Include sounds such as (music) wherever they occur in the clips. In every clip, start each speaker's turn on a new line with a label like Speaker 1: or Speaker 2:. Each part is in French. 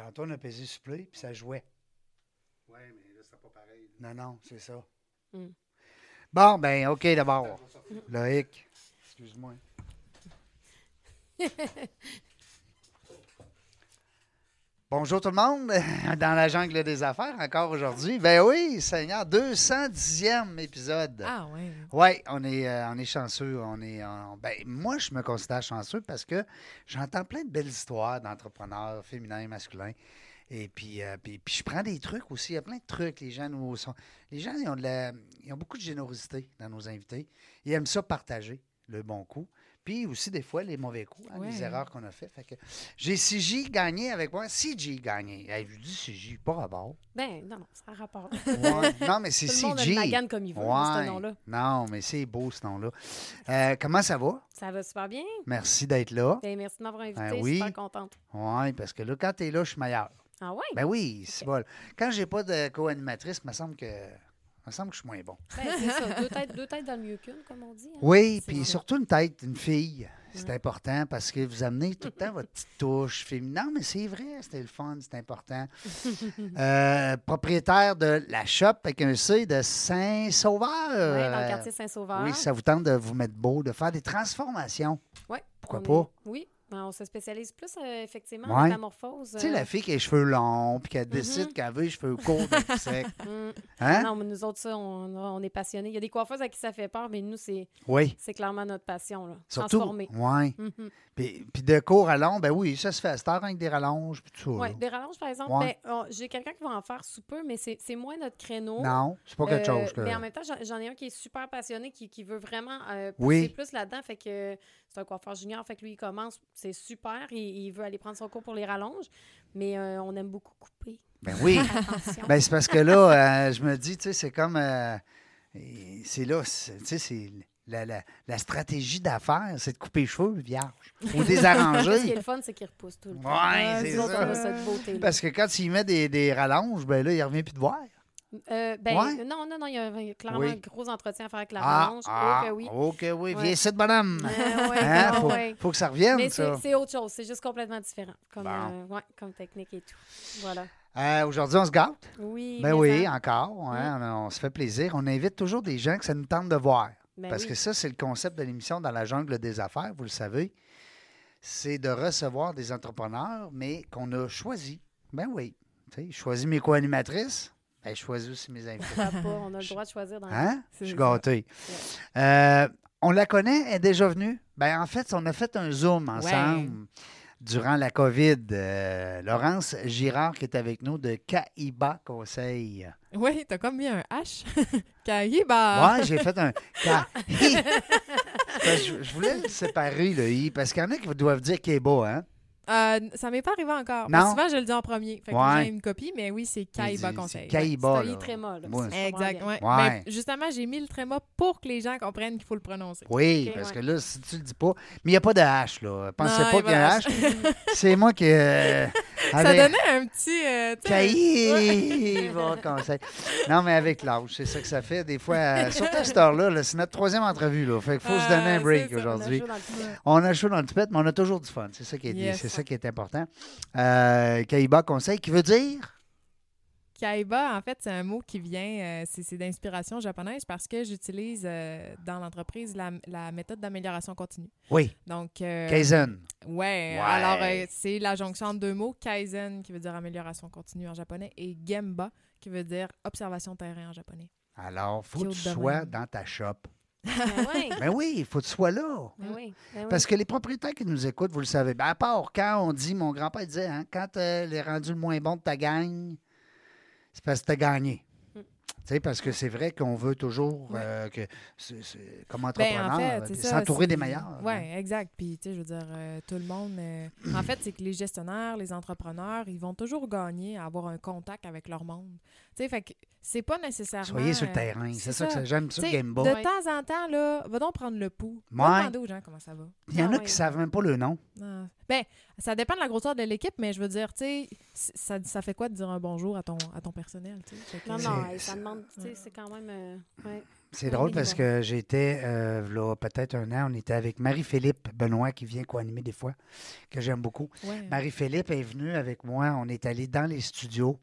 Speaker 1: Tantôt, on a pesé sur play, puis ça jouait.
Speaker 2: Oui, mais là, c'est pas pareil.
Speaker 1: Non, non, c'est ça.
Speaker 3: Mm.
Speaker 1: Bon, ben, OK, d'abord. Loïc, excuse-moi. (laughs) Bonjour tout le monde, (laughs) dans la jungle des affaires encore aujourd'hui. Ben oui, Seigneur, 210e épisode.
Speaker 3: Ah, ouais.
Speaker 1: Oui, on est, euh, on est chanceux. On est, on- ben, moi, je me considère chanceux parce que j'entends plein de belles histoires d'entrepreneurs féminins et masculins. Et puis, euh, puis, puis je prends des trucs aussi. Il y a plein de trucs. Les gens, nous sont, les gens ils ont, de la- ils ont beaucoup de générosité dans nos invités. Ils aiment ça partager le bon coup. Puis aussi, des fois, les mauvais coups, hein, les erreurs qu'on a faites. Fait que j'ai CJ gagné avec moi. CJ gagné. Hey, je dis CJ, pas rapport.
Speaker 3: Ben, non, non, ça rapport.
Speaker 1: Ouais. Non, mais c'est (laughs)
Speaker 3: Tout le monde a
Speaker 1: CJ.
Speaker 3: le magane comme il veut, ce nom-là.
Speaker 1: Non, mais c'est beau ce nom-là. Euh, comment ça va?
Speaker 3: Ça va super bien.
Speaker 1: Merci d'être là.
Speaker 3: Ben, merci de m'avoir invité.
Speaker 1: Ben
Speaker 3: Je suis
Speaker 1: oui.
Speaker 3: super contente.
Speaker 1: Oui, parce que là, quand tu es là, je suis meilleur.
Speaker 3: Ah, ouais?
Speaker 1: Ben oui, c'est bon. Quand j'ai pas de co-animatrice, il me semble que. Me semble que je suis moins bon.
Speaker 3: Ben, c'est ça. Deux (laughs) têtes, deux têtes dans le mieux qu'une, comme on dit. hein.
Speaker 1: Oui, puis surtout une tête, une fille. C'est
Speaker 3: Ouais.
Speaker 1: important parce que vous amenez tout le temps votre petite touche féminine. Non, mais c'est vrai, c'était le fun, c'est important. (laughs) Euh, propriétaire de la shop avec un C de Saint-Sauveur.
Speaker 3: Ouais, dans le quartier Saint-Sauveur.
Speaker 1: Oui, ça vous tente de vous mettre beau, de faire des transformations.
Speaker 3: Ouais,
Speaker 1: Pourquoi
Speaker 3: on
Speaker 1: pas?
Speaker 3: est- Oui, ben, on se spécialise plus, euh, effectivement,
Speaker 1: Ouais.
Speaker 3: en métamorphose.
Speaker 1: Tu sais,
Speaker 3: euh,
Speaker 1: la fille qui a les cheveux longs, puis qu'elle
Speaker 3: Mhm.
Speaker 1: décide qu'elle veut les cheveux courts, sec.
Speaker 3: hum. (laughs)
Speaker 1: Hein?
Speaker 3: Non, mais nous autres, ça, on, on est passionnés. Il y a des coiffeuses à qui ça fait peur, mais nous, c'est
Speaker 1: Oui.
Speaker 3: c'est clairement notre passion. Là.
Speaker 1: Surtout.
Speaker 3: Transformer.
Speaker 1: Oui.
Speaker 3: Mhm.
Speaker 1: Puis, puis de court à long, ben oui, ça se fait à cette heure avec des rallonges, puis tout ça.
Speaker 3: Oui, des rallonges, par exemple.
Speaker 1: Ouais.
Speaker 3: ben, J'ai quelqu'un qui va en faire sous peu, mais c'est moins notre créneau.
Speaker 1: Non, c'est pas quelque
Speaker 3: Euh,
Speaker 1: chose que.
Speaker 3: Mais en même temps, j'en- ai un qui est super passionné, qui, qui veut vraiment pousser
Speaker 1: Oui.
Speaker 3: plus là-dedans. Fait que c'est un coiffeur junior. Fait que lui, il commence, c'est super. Il, il veut aller prendre son cours pour les rallonges. Mais euh, on aime beaucoup couper.
Speaker 1: Ben oui. (laughs) Ben c'est parce que là, euh, je me dis, tu sais, c'est comme. euh, c'est là, c'est- tu sais, c'est. La, la- la stratégie d'affaires, c'est de couper les cheveux vierges ou (laughs)
Speaker 3: Ce qui est
Speaker 1: désarranger.
Speaker 3: le fun, c'est qu'il repousse tout le temps.
Speaker 1: Ouais, c'est
Speaker 3: nous autres,
Speaker 1: ça. Parce que quand y mets des, des rallonges, ben là, il revient plus de voir.
Speaker 3: Euh, ben,
Speaker 1: Ouais.
Speaker 3: non, non, non, il y a clairement
Speaker 1: Oui.
Speaker 3: un gros entretien à faire avec la
Speaker 1: Ah,
Speaker 3: rallonge.
Speaker 1: ah,
Speaker 3: Oh oui.
Speaker 1: que oui.
Speaker 3: Ouais.
Speaker 1: Viens ici, bonhomme.
Speaker 3: Euh, ouais, (laughs)
Speaker 1: Hein? Faut, faut que ça revienne,
Speaker 3: Mais c'est autre chose, c'est juste complètement différent comme,
Speaker 1: Bon.
Speaker 3: euh, comme technique et tout. Voilà.
Speaker 1: Euh, Aujourd'hui, on se gâte?
Speaker 3: Oui.
Speaker 1: Ben oui,
Speaker 3: ça-
Speaker 1: encore. hein, on, on se fait plaisir. On invite toujours des gens que ça nous tente de voir.
Speaker 3: ben
Speaker 1: Parce
Speaker 3: oui.
Speaker 1: que ça, c'est le concept de l'émission dans la jungle des affaires, vous le savez. C'est de recevoir des entrepreneurs, mais qu'on a choisi. Ben oui. Tu sais, je choisis mes co-animatrices, ben, je choisis aussi mes invités.
Speaker 3: Pas? On a le droit de choisir dans la
Speaker 1: Hein? Je suis gâté. Euh, on la connaît, elle est déjà venue. Ben, en fait, on a fait un Zoom ensemble durant la COVID. Euh, Laurence Girard qui est avec nous de Kaiba Conseil.
Speaker 4: Oui, t'as comme mis un H. (laughs) Kahiba.
Speaker 1: Ouais, j'ai fait un (laughs) Ka- je, je voulais le séparer, le I, parce qu'il y en a qui doivent dire Kaiba, hein?
Speaker 4: Euh, ça m'est pas arrivé encore.
Speaker 1: Non.
Speaker 4: Parce que souvent, je le dis en premier. Fait que
Speaker 1: Ouais.
Speaker 4: j'ai une copie, mais oui, c'est
Speaker 1: dit-
Speaker 4: Conseil.
Speaker 1: Kaiba,
Speaker 3: C'est tréma, là,
Speaker 1: Ouais.
Speaker 3: si je comprends
Speaker 4: Exact,
Speaker 3: bien.
Speaker 4: ouais.
Speaker 1: Ouais.
Speaker 4: Mais justement, j'ai mis le tréma pour que les gens comprennent qu'il faut le prononcer.
Speaker 1: Oui, parce
Speaker 3: ouais.
Speaker 1: que là, si tu le dis pas. Mais il n'y a pas de H, là. Pensez
Speaker 4: Non,
Speaker 1: pas qu'il y a un H. C'est moi qui. euh,
Speaker 4: Ça donnait un petit. euh, (laughs)
Speaker 1: Conseil. Non, mais avec l'âge, c'est ça que ça fait. Des fois, euh, (laughs) surtout à cette heure-là, là, c'est notre troisième entrevue, là. Fait qu'il faut se
Speaker 4: Ah,
Speaker 1: donner un break aujourd'hui.
Speaker 3: pied.
Speaker 1: On a chaud dans le tupet, mais on a toujours du fun. C'est ça qui est,
Speaker 4: Yes.
Speaker 1: c'est ça qui est important. Euh, Kaiba Conseil, qui veut dire?
Speaker 4: Kaiba, en fait, c'est un mot qui vient, euh, c'est d'inspiration japonaise parce que j'utilise euh, dans l'entreprise la, la méthode d'amélioration continue.
Speaker 1: Oui,
Speaker 4: Donc, euh,
Speaker 1: Kaizen.
Speaker 4: Ouais,
Speaker 1: Ouais.
Speaker 4: alors euh, c'est la jonction entre deux mots, kaizen qui veut dire amélioration continue en japonais et gemba qui veut dire observation terrain en japonais.
Speaker 1: Alors, faut que tu
Speaker 4: de
Speaker 1: sois dans ta shop.
Speaker 3: Ben oui, (laughs)
Speaker 1: Ben oui, il faut que tu sois là.
Speaker 3: ben oui, ben oui.
Speaker 1: Parce que les propriétaires qui nous écoutent, vous le savez, ben à part quand on dit, mon grand-père disait, hein, quand euh, les rendu le moins bon de ta gang, c'est parce que tu as gagné.
Speaker 3: Mm.
Speaker 1: Tu sais, parce que c'est vrai qu'on veut toujours,
Speaker 4: Ouais.
Speaker 1: euh, que, comme
Speaker 4: Ben,
Speaker 1: entrepreneur,
Speaker 4: en fait,
Speaker 1: s'entourer des meilleurs. hein.
Speaker 4: Ouais, exact. Puis, tu sais, je veux dire, euh, tout le monde. euh, en fait, c'est que les gestionnaires, les entrepreneurs, ils vont toujours gagner à avoir un contact avec leur monde. Tu sais, fait que c'est pas nécessairement.
Speaker 1: Soyez sur le
Speaker 4: euh,
Speaker 1: terrain. C'est ça que j'aime
Speaker 4: sais,
Speaker 1: Game Boy.
Speaker 4: De
Speaker 3: Ouais.
Speaker 4: temps en temps, là, va donc prendre le pouls. Va
Speaker 1: Ouais.
Speaker 4: demander aux gens comment ça va.
Speaker 1: Il y en
Speaker 3: Ah
Speaker 1: a
Speaker 3: ouais.
Speaker 1: qui savent même pas le nom.
Speaker 4: Ah. Ben, ça dépend de la grosseur de l'équipe, mais je veux dire, tu sais, ça, ça fait quoi de dire un bonjour à ton, à ton personnel, tu sais? Fait que-
Speaker 3: Non, non, ça demande, tu sais, c'est quand même. euh, ouais.
Speaker 1: C'est drôle parce que j'étais, euh, peut-être un an, on était avec Marie-Philippe Benoît qui vient co-animer des fois, que j'aime beaucoup.
Speaker 4: Ouais.
Speaker 1: Marie-Philippe est venue avec moi. On est allé dans les studios,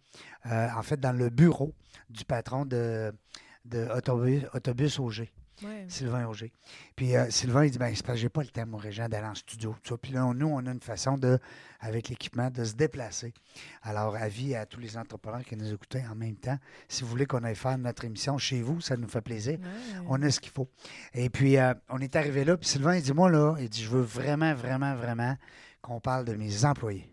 Speaker 1: euh, en fait, dans le bureau du patron de, de Autobus, Autobus Auger,
Speaker 4: Ouais.
Speaker 1: Sylvain Auger. Puis euh, Sylvain, il dit ben, c'est parce que j'ai pas le temps, moi, Régent, d'aller en studio. tout ça. Puis là, nous, on a une façon de, avec l'équipement, de se déplacer. Alors, avis à tous les entrepreneurs qui nous écoutaient en même temps. Si vous voulez qu'on aille faire notre émission chez vous, ça nous fait plaisir.
Speaker 4: Ouais.
Speaker 1: On a ce qu'il faut. Et puis, euh, on est arrivé là, puis Sylvain, il dit, moi, là, il dit, je veux vraiment, vraiment, vraiment qu'on parle de mes employés.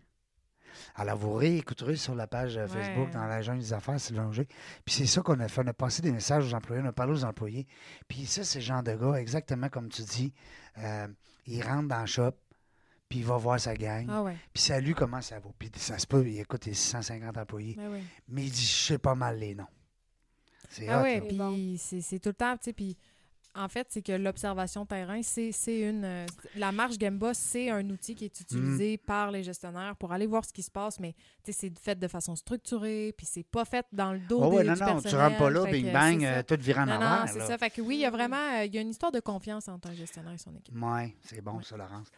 Speaker 1: Alors, vous réécouterez sur la page euh, Facebook,
Speaker 4: Ouais.
Speaker 1: dans la jungle des affaires, Sylvain Auger. Puis c'est ça qu'on a fait. On a passé des messages aux employés, on a parlé aux employés. Puis ça, c'est le genre de gars, exactement comme tu dis, euh, il rentre dans le shop, puis il va voir sa gang,
Speaker 4: Ah ouais.
Speaker 1: puis salut, comment ça va. Puis ça se peut, il écoute les 650 employés,
Speaker 4: Ben oui.
Speaker 1: mais il dit, je sais pas mal les noms. C'est
Speaker 4: Ah
Speaker 1: hot,
Speaker 4: ouais.
Speaker 3: C'est bon.
Speaker 4: puis c'est c'est tout le temps, tu sais, puis en fait, c'est que l'observation terrain, c'est c'est une... euh, la marche Gamba, c'est un outil qui est utilisé
Speaker 1: Mm.
Speaker 4: par les gestionnaires pour aller voir ce qui se passe, mais tu c'est fait de façon structurée, puis c'est pas fait dans le dos
Speaker 1: Oh,
Speaker 4: des,
Speaker 1: non,
Speaker 4: du
Speaker 1: non, tu
Speaker 4: personnel,
Speaker 1: rentres pas là, bing bang, euh, tout virant
Speaker 4: Non,
Speaker 1: en
Speaker 4: non,
Speaker 1: l'air,
Speaker 4: c'est ça. Fait que oui, il y a vraiment euh, il y a une histoire de confiance entre un gestionnaire et son équipe.
Speaker 1: Oui, c'est bon, ça, Laurence.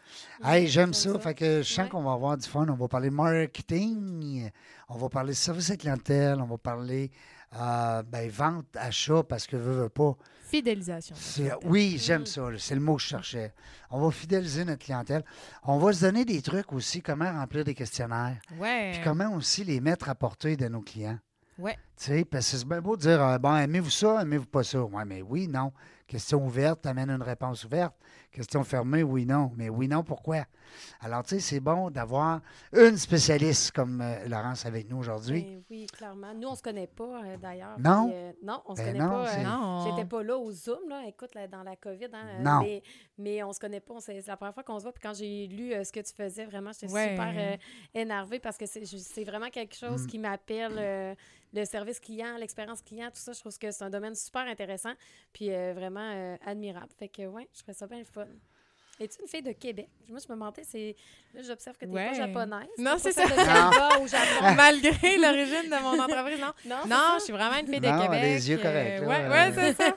Speaker 1: Hey, j'aime ça.
Speaker 3: ça.
Speaker 1: Fait que je sens
Speaker 3: Ouais.
Speaker 1: qu'on va avoir du fun. On va parler marketing, on va parler service à clientèle, on va parler euh, ben, vente, achat, parce que veux, veux pas.
Speaker 4: Fidélisation.
Speaker 1: oui, j'aime ça. là. C'est le mot que je cherchais. On va fidéliser notre clientèle. On va se donner des trucs aussi, comment remplir des questionnaires.
Speaker 4: Ouais.
Speaker 1: Puis comment aussi les mettre à portée de nos clients.
Speaker 4: Ouais.
Speaker 1: Tu sais, parce que c'est bien beau de dire, euh, bon, aimez-vous ça, aimez-vous pas ça? Oui, mais oui, non. Question ouverte, amène une réponse ouverte. Question fermée, oui, non. Mais oui, non, pourquoi? Alors, tu sais, c'est bon d'avoir une spécialiste comme euh, Laurence avec nous aujourd'hui.
Speaker 3: Ben oui, clairement. Nous, on se connaît pas, euh, d'ailleurs.
Speaker 1: Non?
Speaker 3: Puis, euh, non, on se
Speaker 1: Ben
Speaker 3: connaît
Speaker 1: non,
Speaker 3: pas.
Speaker 1: c'est-
Speaker 3: euh,
Speaker 4: Non.
Speaker 3: J'étais pas là au Zoom, là. Écoute, là, dans la COVID, hein, euh,
Speaker 1: Non.
Speaker 3: Mais, mais on se connaît pas. C'est la première fois qu'on se voit. Puis quand j'ai lu euh, ce que tu faisais, vraiment, j'étais
Speaker 4: Ouais.
Speaker 3: super euh, énervée parce que c'est vraiment quelque chose
Speaker 1: Mm.
Speaker 3: qui m'appelle euh, le service client, l'expérience client, tout ça. Je trouve que c'est un domaine super intéressant. Puis euh, vraiment euh, admirable. Fait que, ouais, je trouvais ça bien le fun. Es-tu une fille de Québec? Moi, je me demandais, c'est. Là, j'observe que tu
Speaker 4: Ouais.
Speaker 3: pas japonaise.
Speaker 4: Non, c'est ça.
Speaker 3: au Japon. (laughs)
Speaker 4: Malgré l'origine de mon entreprise, non.
Speaker 3: Non,
Speaker 4: je suis vraiment une fille de
Speaker 1: Non,
Speaker 4: Québec.
Speaker 1: les yeux
Speaker 4: euh,
Speaker 1: corrects,
Speaker 4: ouais, ouais, c'est ça.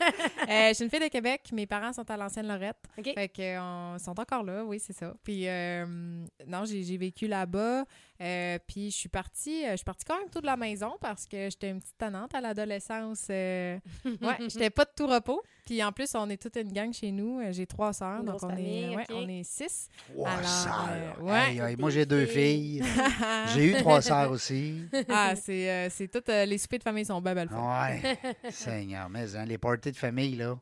Speaker 4: Euh, je suis une fille de Québec. Mes parents sont à l'ancienne Lorette.
Speaker 3: OK.
Speaker 4: Fait que, euh, on sont encore là, oui, c'est ça. Puis, euh, non, j'ai vécu là-bas. euh, puis, je suis partie, euh, je suis partie quand même tout de la maison parce que j'étais une petite tannante à l'adolescence. euh, ouais, j'étais pas de tout repos. Puis, en plus, on est toute une gang chez nous. J'ai trois sœurs, donc on
Speaker 3: famille,
Speaker 4: est, ouais,
Speaker 3: OK.
Speaker 4: on est six.
Speaker 1: Wow,
Speaker 4: Alors,
Speaker 1: sœur.
Speaker 4: euh, ouais.
Speaker 1: Aïe, aïe, moi, j'ai deux filles.
Speaker 4: ah, (laughs)
Speaker 1: J'ai eu trois sœurs aussi.
Speaker 4: c'est euh, c'est tout. euh, les soupers de famille sont bien belles.
Speaker 1: Ouais. Seigneur, mais hein, les parties de famille, là,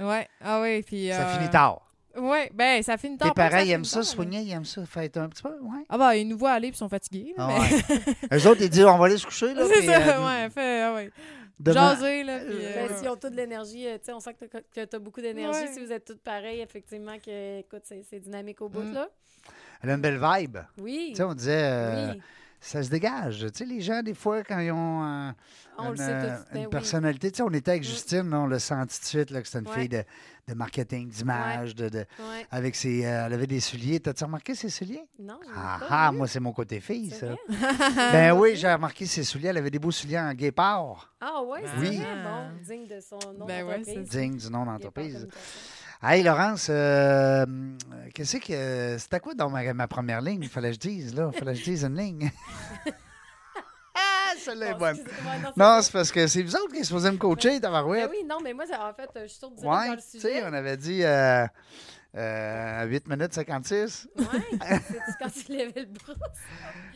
Speaker 4: Ouais, ah oui, puis...
Speaker 1: ça
Speaker 4: euh,
Speaker 1: finit tard.
Speaker 4: Ouais, ben ça finit tard. Que
Speaker 1: parents, ils aiment ça, soigner, ils aiment ça, fêter un petit peu, ouais.
Speaker 4: Ah bah, ils nous voient aller puis ils sont fatigués.
Speaker 1: Ah
Speaker 4: mais-
Speaker 1: ouais. (laughs) Eux autres, ils disent, on va aller se coucher, là.
Speaker 4: C'est
Speaker 1: puis,
Speaker 4: ça,
Speaker 1: euh,
Speaker 4: ouais, fait, ah ouais.
Speaker 1: Demain-
Speaker 4: Jaser, là, puis... euh,
Speaker 3: Ben,
Speaker 4: ouais.
Speaker 3: S'ils ont toute de l'énergie, euh, tu sais, on sent que tu as, beaucoup d'énergie.
Speaker 4: Ouais.
Speaker 3: Si vous êtes toutes pareilles, effectivement, que, écoute, c'est c'est dynamique au bout,
Speaker 4: Mm.
Speaker 3: là.
Speaker 1: Elle a une belle vibe.
Speaker 3: Oui.
Speaker 1: Tu sais, on disait, euh,
Speaker 3: oui.
Speaker 1: Ça se dégage. Tu sais, les gens, des fois, quand ils ont euh,
Speaker 3: On
Speaker 1: une, euh.
Speaker 3: Ben
Speaker 1: une
Speaker 3: oui.
Speaker 1: personnalité, tu sais, on était avec
Speaker 3: Mm.
Speaker 1: Justine, on l'a senti tout de suite, là, que c'était une
Speaker 3: Ouais.
Speaker 1: fille de, de marketing, d'image, de, de-
Speaker 3: Ouais.
Speaker 1: avec ses, euh, elle avait des souliers. T'as-tu remarqué ses souliers?
Speaker 3: Non,
Speaker 1: Ah,
Speaker 3: pas
Speaker 1: ah,
Speaker 3: vu.
Speaker 1: moi, c'est mon côté fille, ça. (laughs) Ben oui, (laughs) j'ai remarqué ses souliers. Elle avait des beaux souliers en guépard,
Speaker 3: Ah ouais, c'est
Speaker 1: Oui.
Speaker 3: vrai, bon, digne de son nom
Speaker 4: Ben
Speaker 3: d'entreprise.
Speaker 1: digne du nom d'entreprise. Hey, Laurence, euh, qu'est-ce que. C'était quoi dans ma, ma première ligne? Il fallait que je dise, là. Il fallait que je dise une ligne. (laughs) ah, celle-là est
Speaker 3: Bon,
Speaker 1: bonne.
Speaker 3: non, c'est
Speaker 1: parce que c'est vous autres qui êtes supposés me coacher,
Speaker 3: Ben
Speaker 1: tabarouette.
Speaker 3: oui, non, mais moi, ça- en fait, je suis sûre de dire
Speaker 1: Ouais,
Speaker 3: dans le
Speaker 1: tu sais,
Speaker 3: sujet.
Speaker 1: on avait dit euh, euh, 8 minutes 56.
Speaker 3: Ouais, (laughs) c'est quand tu levais le bras.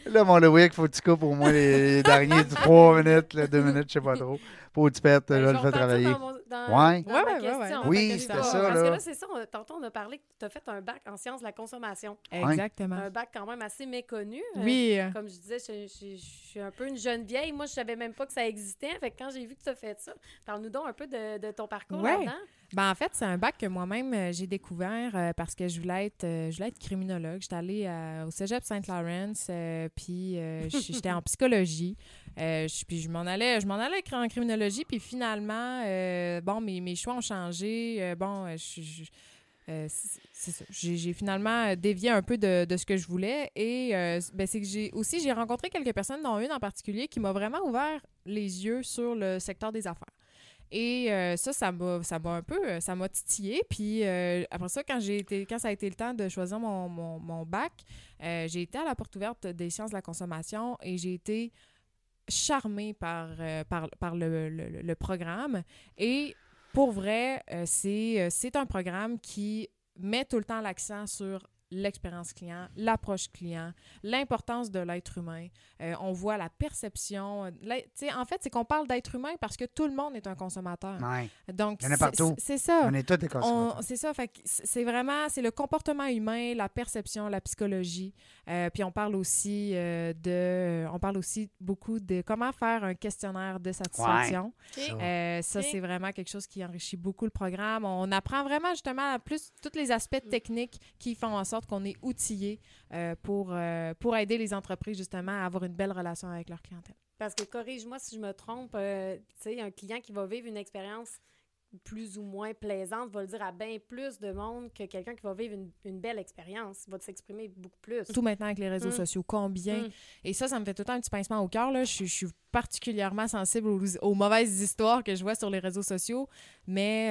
Speaker 1: Là, mon Loïc, faut que tu coupes au moins les derniers 3 minutes, 2 minutes, je sais pas trop. Pour que tu perds,
Speaker 3: Ben,
Speaker 1: je vais le travailler.
Speaker 3: dans mon- dans-
Speaker 1: Ouais.
Speaker 3: dans
Speaker 4: Ouais,
Speaker 3: ma
Speaker 4: ouais, ouais,
Speaker 3: question,
Speaker 4: ouais.
Speaker 3: fait
Speaker 1: Oui, c'était ça,
Speaker 3: Parce
Speaker 1: là.
Speaker 3: que là, c'est ça, on- tantôt, on a parlé que tu as fait un bac en sciences de la consommation.
Speaker 4: Exactement.
Speaker 3: Un bac quand même assez méconnu. Euh,
Speaker 4: Oui. euh,
Speaker 3: Comme je disais, je, je- je suis un peu une jeune vieille. Moi, je savais même pas que ça existait. Fait que quand j'ai vu que tu as fait ça, parle-nous donc un peu de, de ton parcours
Speaker 4: Ouais.
Speaker 3: là-dedans.
Speaker 4: Ben, en fait, c'est un bac que moi-même, euh, j'ai découvert euh, parce que je voulais être, euh, je voulais être criminologue. J'étais allée euh, au cégep Saint-Laurent, euh, puis euh, j'étais en (laughs) psychologie. Euh, puis je m'en allais, je m'en allais en criminologie, puis finalement, euh, bon, mes, choix ont changé. Euh, bon, euh, je- euh. J'ai finalement dévié un peu de, ce que je voulais. Et euh, ben, c'est que j'ai aussi j'ai rencontré quelques personnes, dont une en particulier, qui m'a vraiment ouvert les yeux sur le secteur des affaires. Et euh, ça, ça m'a, un peu, euh, ça m'a titillé. Puis euh, après ça, quand j'ai été, quand ça a été le temps de choisir mon, mon, bac, euh, j'ai été à la porte ouverte des sciences de la consommation et j'ai été charmée par, euh, par, par le, programme. Et pour vrai, euh, c'est, euh, c'est un programme qui met tout le temps l'accent sur l'expérience client, l'approche client, l'importance de l'être humain. Euh, on voit la perception. tu sais, en fait, c'est qu'on parle d'être humain parce que tout le monde est un consommateur.
Speaker 1: Ouais.
Speaker 4: Donc,
Speaker 1: Il y en a
Speaker 4: c'est-
Speaker 1: partout.
Speaker 4: C'est ça.
Speaker 1: On est tous des
Speaker 4: On-
Speaker 1: consommateurs.
Speaker 4: C'est ça. C'est vraiment c'est le comportement humain, la perception, la psychologie. Euh, puis on parle aussi euh, de, on parle aussi beaucoup de comment faire un questionnaire de satisfaction.
Speaker 1: Ça.
Speaker 4: Euh, c'est vraiment quelque chose qui enrichit beaucoup le programme. On apprend vraiment justement plus tous les aspects
Speaker 3: Mm.
Speaker 4: techniques qui font en sorte qu'on est outillé euh, pour, euh, pour aider les entreprises justement à avoir une belle relation avec leur clientèle.
Speaker 3: Parce que corrige-moi si je me trompe, euh, tu sais, un client qui va vivre une expérience plus ou moins plaisante va le dire à bien plus de monde que quelqu'un qui va vivre une, une belle expérience. Il va s'exprimer beaucoup plus.
Speaker 4: Surtout maintenant avec les réseaux
Speaker 3: Mm.
Speaker 4: sociaux, combien?
Speaker 3: Mm.
Speaker 4: Et ça, ça me fait tout le temps un petit pincement au cœur. Je, suis- je suis particulièrement sensible aux, aux mauvaises histoires que je vois sur les réseaux sociaux. Mais,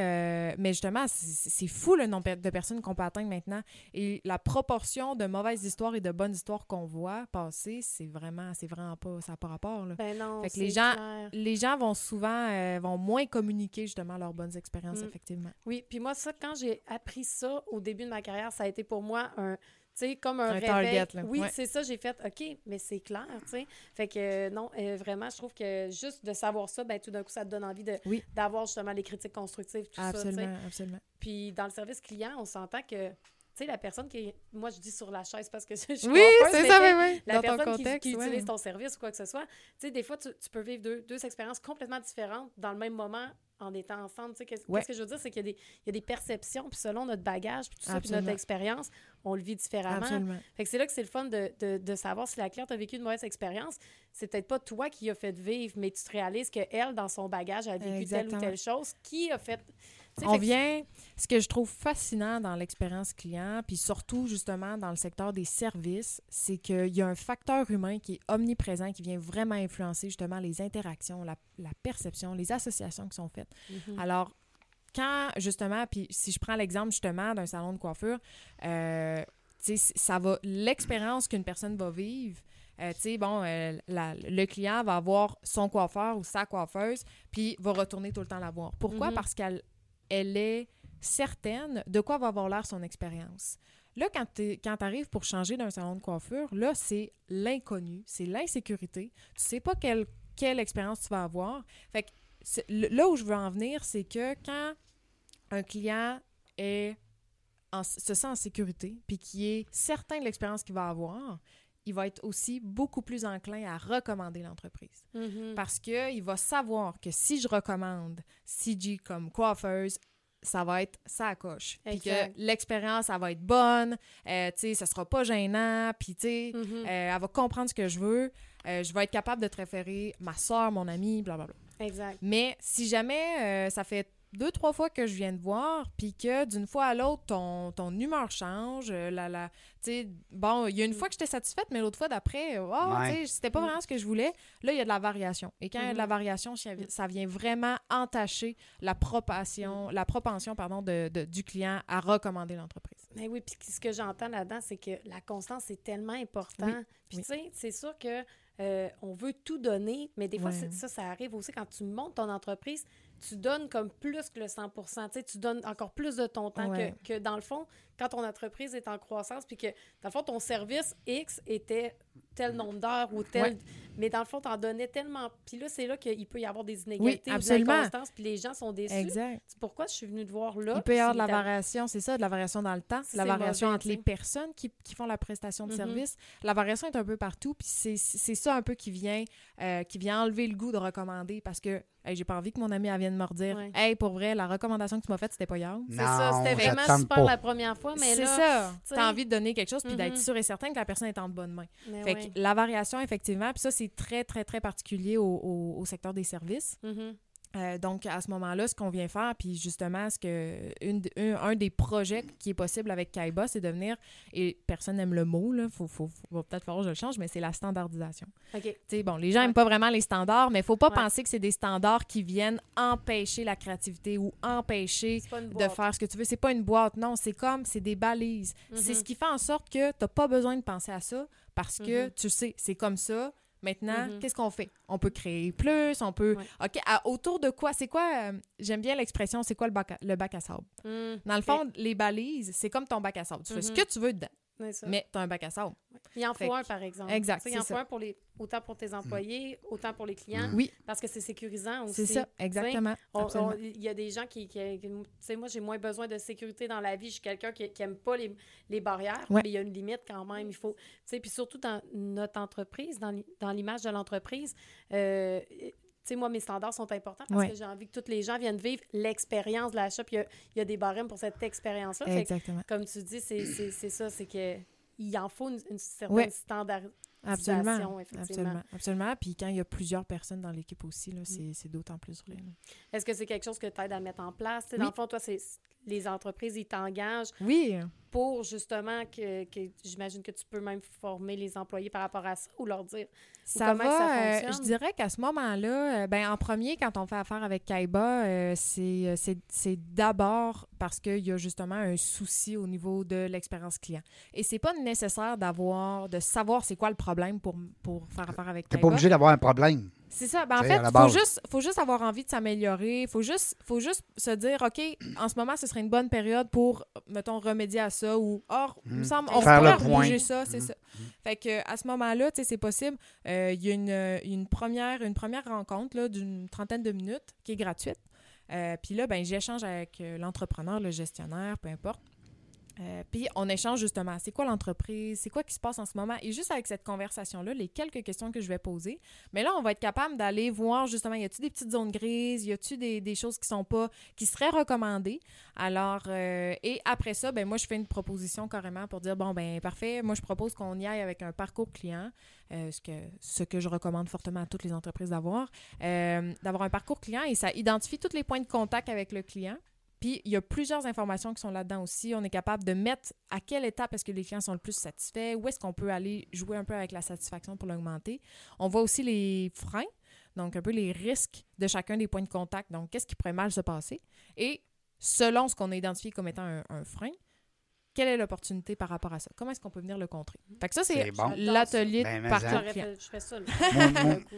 Speaker 4: euh, mais justement, c'est fou le nombre de personnes qu'on peut atteindre maintenant. Et la proportion de mauvaises histoires et de bonnes histoires qu'on voit passer, c'est vraiment, c'est vraiment pas, ça n'a pas rapport. là.
Speaker 3: Ben non,
Speaker 4: Fait que les gens-
Speaker 3: clair.
Speaker 4: Les gens vont souvent, euh, vont moins communiquer justement leurs bonnes expériences,
Speaker 3: Mm.
Speaker 4: effectivement.
Speaker 3: Oui, puis moi, ça, quand j'ai appris ça au début de ma carrière, ça a été pour moi un. Tu sais, comme un,
Speaker 4: Un
Speaker 3: réveil.
Speaker 4: target, là.
Speaker 3: Oui,
Speaker 4: Ouais.
Speaker 3: c'est ça, j'ai fait, OK, mais c'est clair, tu sais. Fait que euh, non, euh, vraiment, je trouve que juste de savoir ça, ben tout d'un coup, ça te donne envie de
Speaker 4: Oui.
Speaker 3: d'avoir justement les critiques constructives, tout ça, sais.
Speaker 4: Absolument, absolument.
Speaker 3: Puis dans le service client, on s'entend que, tu sais, la personne qui est, moi je dis sur la chaise parce que (laughs) je suis
Speaker 4: Oui, c'est ça, oui, oui.
Speaker 3: La
Speaker 4: Dans ton
Speaker 3: personne qui-
Speaker 4: contexte,
Speaker 3: qui,
Speaker 4: ouais.
Speaker 3: utilise ton service ou quoi que ce soit, tu sais, des fois, tu, tu peux vivre deux, deux expériences complètement différentes dans le même moment en étant ensemble. Tu sais, qu'est-ce
Speaker 4: Ouais.
Speaker 3: que je veux dire, c'est qu'il y, a des- il y a des perceptions, puis selon notre bagage, puis tout ça, puis notre expérience, on le vit différemment.
Speaker 4: Absolument.
Speaker 3: Fait que c'est là que c'est le fun de, de, de savoir si la cliente a vécu une mauvaise expérience. C'est peut-être pas toi qui a fait vivre, mais tu te réalises qu'elle, dans son bagage, a vécu telle ou telle chose. Qui a fait.
Speaker 4: On vient, ce que je trouve fascinant dans l'expérience client, puis surtout justement dans le secteur des services, c'est qu'il y a un facteur humain qui est omniprésent, qui vient vraiment influencer justement les interactions, la, la perception, les associations qui sont faites.
Speaker 3: Mhm.
Speaker 4: Alors, quand justement, puis si je prends l'exemple justement d'un salon de coiffure, euh, ça va, l'expérience qu'une personne va vivre, euh, tu sais, bon, euh, la- le client va avoir son coiffeur ou sa coiffeuse, puis va retourner tout le temps la voir. Pourquoi?
Speaker 3: Mhm.
Speaker 4: Parce qu'elle elle est certaine de quoi va avoir l'air son expérience. Là, quand tu arrives pour changer d'un salon de coiffure, là, c'est l'inconnu, c'est l'insécurité. Tu sais pas quelle, quelle expérience tu vas avoir. Fait que là où je veux en venir, c'est que quand un client est se sent en sécurité, puis qui est certain de l'expérience qu'il va avoir, il va être aussi beaucoup plus enclin à recommander l'entreprise.
Speaker 3: Mhm.
Speaker 4: Parce qu'il va savoir que si je recommande CG comme coiffeuse, ça va être ça coche. Puis que l'expérience, ça va être bonne, euh, tu sais, ça sera pas gênant, puis tu sais,
Speaker 3: Mhm.
Speaker 4: euh, elle va comprendre ce que je veux, euh, je vais être capable de te référer ma soeur, mon ami, blablabla.
Speaker 3: Exact.
Speaker 4: Mais si jamais ça fait deux, trois fois que je viens te voir, puis que d'une fois à l'autre, ton, ton humeur change, euh, la, la, tu sais, bon, il y a une fois que j'étais satisfaite, mais l'autre fois d'après, oh,
Speaker 1: Ouais.
Speaker 4: c'était pas
Speaker 3: Mm.
Speaker 4: vraiment ce que je voulais. Là, il y a de la variation. Et quand il y a de la
Speaker 3: Mhm.
Speaker 4: variation, ça vient- vraiment entacher la propension, la propension pardon, de, de- du client à recommander l'entreprise.
Speaker 3: Mais oui, puis ce que j'entends là-dedans, c'est que la constance, c'est tellement important.
Speaker 4: Oui,
Speaker 3: Puis
Speaker 4: oui.
Speaker 3: tu sais, c'est sûr que euh, on veut tout donner, mais des fois,
Speaker 4: Ouais.
Speaker 3: ça, ça arrive aussi quand tu montes ton entreprise, tu donnes comme plus que le 100 Tu sais, tu donnes encore plus de ton temps
Speaker 4: Ouais.
Speaker 3: que, que dans le fond, quand ton entreprise est en croissance, puis que dans le fond, ton service X était tel nombre d'heures ou tel...
Speaker 4: Ouais.
Speaker 3: Mais dans le fond, tu en donnais tellement... Puis là, c'est là qu'il peut y avoir des inégalités ou de
Speaker 4: absolument.
Speaker 3: l'inconstance, puis les gens sont déçus.
Speaker 4: Exact.
Speaker 3: C'est pourquoi je suis venue te voir là.
Speaker 4: Il peut y avoir de la variation, c'est ça, de la variation dans le temps,
Speaker 3: Ça,
Speaker 4: la variation entre les personnes qui, qui font la prestation de
Speaker 3: Mhm.
Speaker 4: service. La variation est un peu partout, puis c'est c'est ça un peu qui vient, euh, qui vient enlever le goût de recommander parce que hey, j'ai pas envie que mon ami elle vienne me redire
Speaker 3: Ouais.
Speaker 4: Hey, pour vrai, la recommandation que tu m'as faite, c'était pas hier.
Speaker 3: C'est ça, c'était vraiment super
Speaker 1: pas.
Speaker 3: la première fois, mais
Speaker 4: C'est
Speaker 3: là...
Speaker 4: ça.
Speaker 3: tu
Speaker 4: as envie de donner quelque chose puis d'être
Speaker 3: Mhm.
Speaker 4: sûr et certain que la personne est en bonne main.
Speaker 3: mais
Speaker 4: Fait
Speaker 3: ouais.
Speaker 4: que la variation, effectivement, puis ça, c'est très, très, très particulier au, au- au secteur des services.
Speaker 3: Mhm.
Speaker 4: Euh, donc, à ce moment-là, ce qu'on vient faire, puis justement, ce que une, un, un des projets qui est possible avec Kaiba, c'est de venir, et personne n'aime le mot, là, faut, faut, peut-être falloir que je le change, mais c'est la standardisation.
Speaker 3: OK.
Speaker 4: Tu sais, bon, les gens
Speaker 3: Ouais.
Speaker 4: n'aiment pas vraiment les standards, mais il faut pas
Speaker 3: Ouais.
Speaker 4: penser que c'est des standards qui viennent empêcher la créativité ou empêcher de faire ce que tu veux. C'est pas une boîte, non, c'est comme, c'est des balises. C'est
Speaker 3: Mhm.
Speaker 4: ce qui fait en sorte que tu n'as pas besoin de penser à ça parce que
Speaker 3: Mhm.
Speaker 4: tu sais, c'est comme ça. Maintenant,
Speaker 3: Mhm.
Speaker 4: qu'est-ce qu'on fait? On peut créer plus, on peut...
Speaker 3: Ouais.
Speaker 4: OK, à- autour de quoi? C'est quoi... euh, J'aime bien l'expression, c'est quoi le bac, à, le bac à sable?
Speaker 3: Hmm,
Speaker 4: Dans le fond, les balises, c'est comme ton bac à sable. Tu fais ce
Speaker 3: Mhm.
Speaker 4: que tu veux dedans,
Speaker 3: ça.
Speaker 4: mais tu as un bac à sable.
Speaker 3: Il en
Speaker 4: Fait
Speaker 3: faut
Speaker 4: que-
Speaker 3: un, par exemple.
Speaker 4: Exact,
Speaker 3: Tu sais, Il en faut
Speaker 4: ça.
Speaker 3: un pour les, autant pour tes employés, autant pour les clients,
Speaker 4: Oui,
Speaker 3: parce que c'est sécurisant aussi.
Speaker 4: c'est ça, exactement.
Speaker 3: Il y a des gens qui. qui- qui- tu sais, moi, j'ai moins besoin de sécurité dans la vie. Je suis quelqu'un qui n'aime pas les, les barrières,
Speaker 4: Ouais.
Speaker 3: mais il y a une limite quand même. Il faut. Tu sais, puis surtout dans notre entreprise, dans dans l'image de l'entreprise, euh, sais, moi, mes standards sont importants parce que j'ai envie que tous les gens viennent vivre l'expérience de l'achat. Puis il y a- il y, a des barèmes pour cette expérience-là. Que,
Speaker 4: Exactement.
Speaker 3: comme tu dis, c'est ça, c'est que il en faut une, une certaine standardisation,
Speaker 4: Absolument.
Speaker 3: effectivement.
Speaker 4: Absolument. Absolument. Puis quand il y a plusieurs personnes dans l'équipe aussi, c'est d'autant plus vrai.
Speaker 3: Est-ce que c'est quelque chose que tu aides à mettre en place? Tu
Speaker 4: Oui.
Speaker 3: Dans le fond, toi, c'est les entreprises, ils t'engagent
Speaker 4: Oui,
Speaker 3: pour justement que, que j'imagine que tu peux même former les employés par rapport à ça ou leur dire
Speaker 4: Ça
Speaker 3: comment ça
Speaker 4: euh,
Speaker 3: fonctionne?
Speaker 4: je dirais qu'à ce moment-là, euh, ben, en premier, quand on fait affaire avec Kaiba, euh, c'est euh, c'est- c'est d'abord parce qu'il y a justement un souci au niveau de l'expérience client. Et c'est pas nécessaire d'avoir, de savoir c'est quoi le problème pour, pour faire affaire avec
Speaker 1: T'es
Speaker 4: Kaiba.
Speaker 1: pas obligé d'avoir un problème.
Speaker 4: C'est ça. Ben, en fait, il faut juste, faut juste avoir envie de s'améliorer. Il faut juste, faut juste se dire, OK, en ce moment, ce serait une bonne période pour, mettons, remédier à ça ou, or, il me
Speaker 1: Mhm.
Speaker 4: semble, on
Speaker 1: point.
Speaker 4: bouger ça, c'est
Speaker 1: Mhm.
Speaker 4: ça. Fait que à ce moment-là, tu sais, c'est possible. Euh, Il y a une, une, première, une première rencontre d'une trentaine de minutes qui est gratuite. Euh, Puis là, ben, j'échange avec euh, l'entrepreneur, le gestionnaire, peu importe. Euh, puis on échange justement, c'est quoi l'entreprise, c'est quoi qui se passe en ce moment? Et juste avec cette conversation-là, les quelques questions que je vais poser, mais là, on va être capable d'aller voir justement, y a-t-il des petites zones grises, y a-t-il des, choses qui sont pas, qui seraient recommandées? Alors, euh, et après ça, ben moi, je fais une proposition carrément pour dire, bon, ben parfait, moi, je propose qu'on y aille avec un parcours client, euh, ce, que, ce que je recommande fortement à toutes les entreprises d'avoir, d'avoir un parcours client et ça identifie tous les points de contact avec le client. Il y a plusieurs informations qui sont là-dedans aussi. On est capable de mettre à quelle étape est-ce que les clients sont le plus satisfaits, où est-ce qu'on peut aller jouer un peu avec la satisfaction pour l'augmenter. On voit aussi les freins, donc un peu les risques de chacun des points de contact. Donc, qu'est-ce qui pourrait mal se passer? Et selon ce qu'on a identifié comme étant un frein, quelle est l'opportunité par rapport à ça? Comment est-ce qu'on peut venir le contrer? Fait que ça, c'est
Speaker 1: bon.
Speaker 4: l'atelier
Speaker 1: Ben,
Speaker 4: client.
Speaker 3: fait- je ferais ça.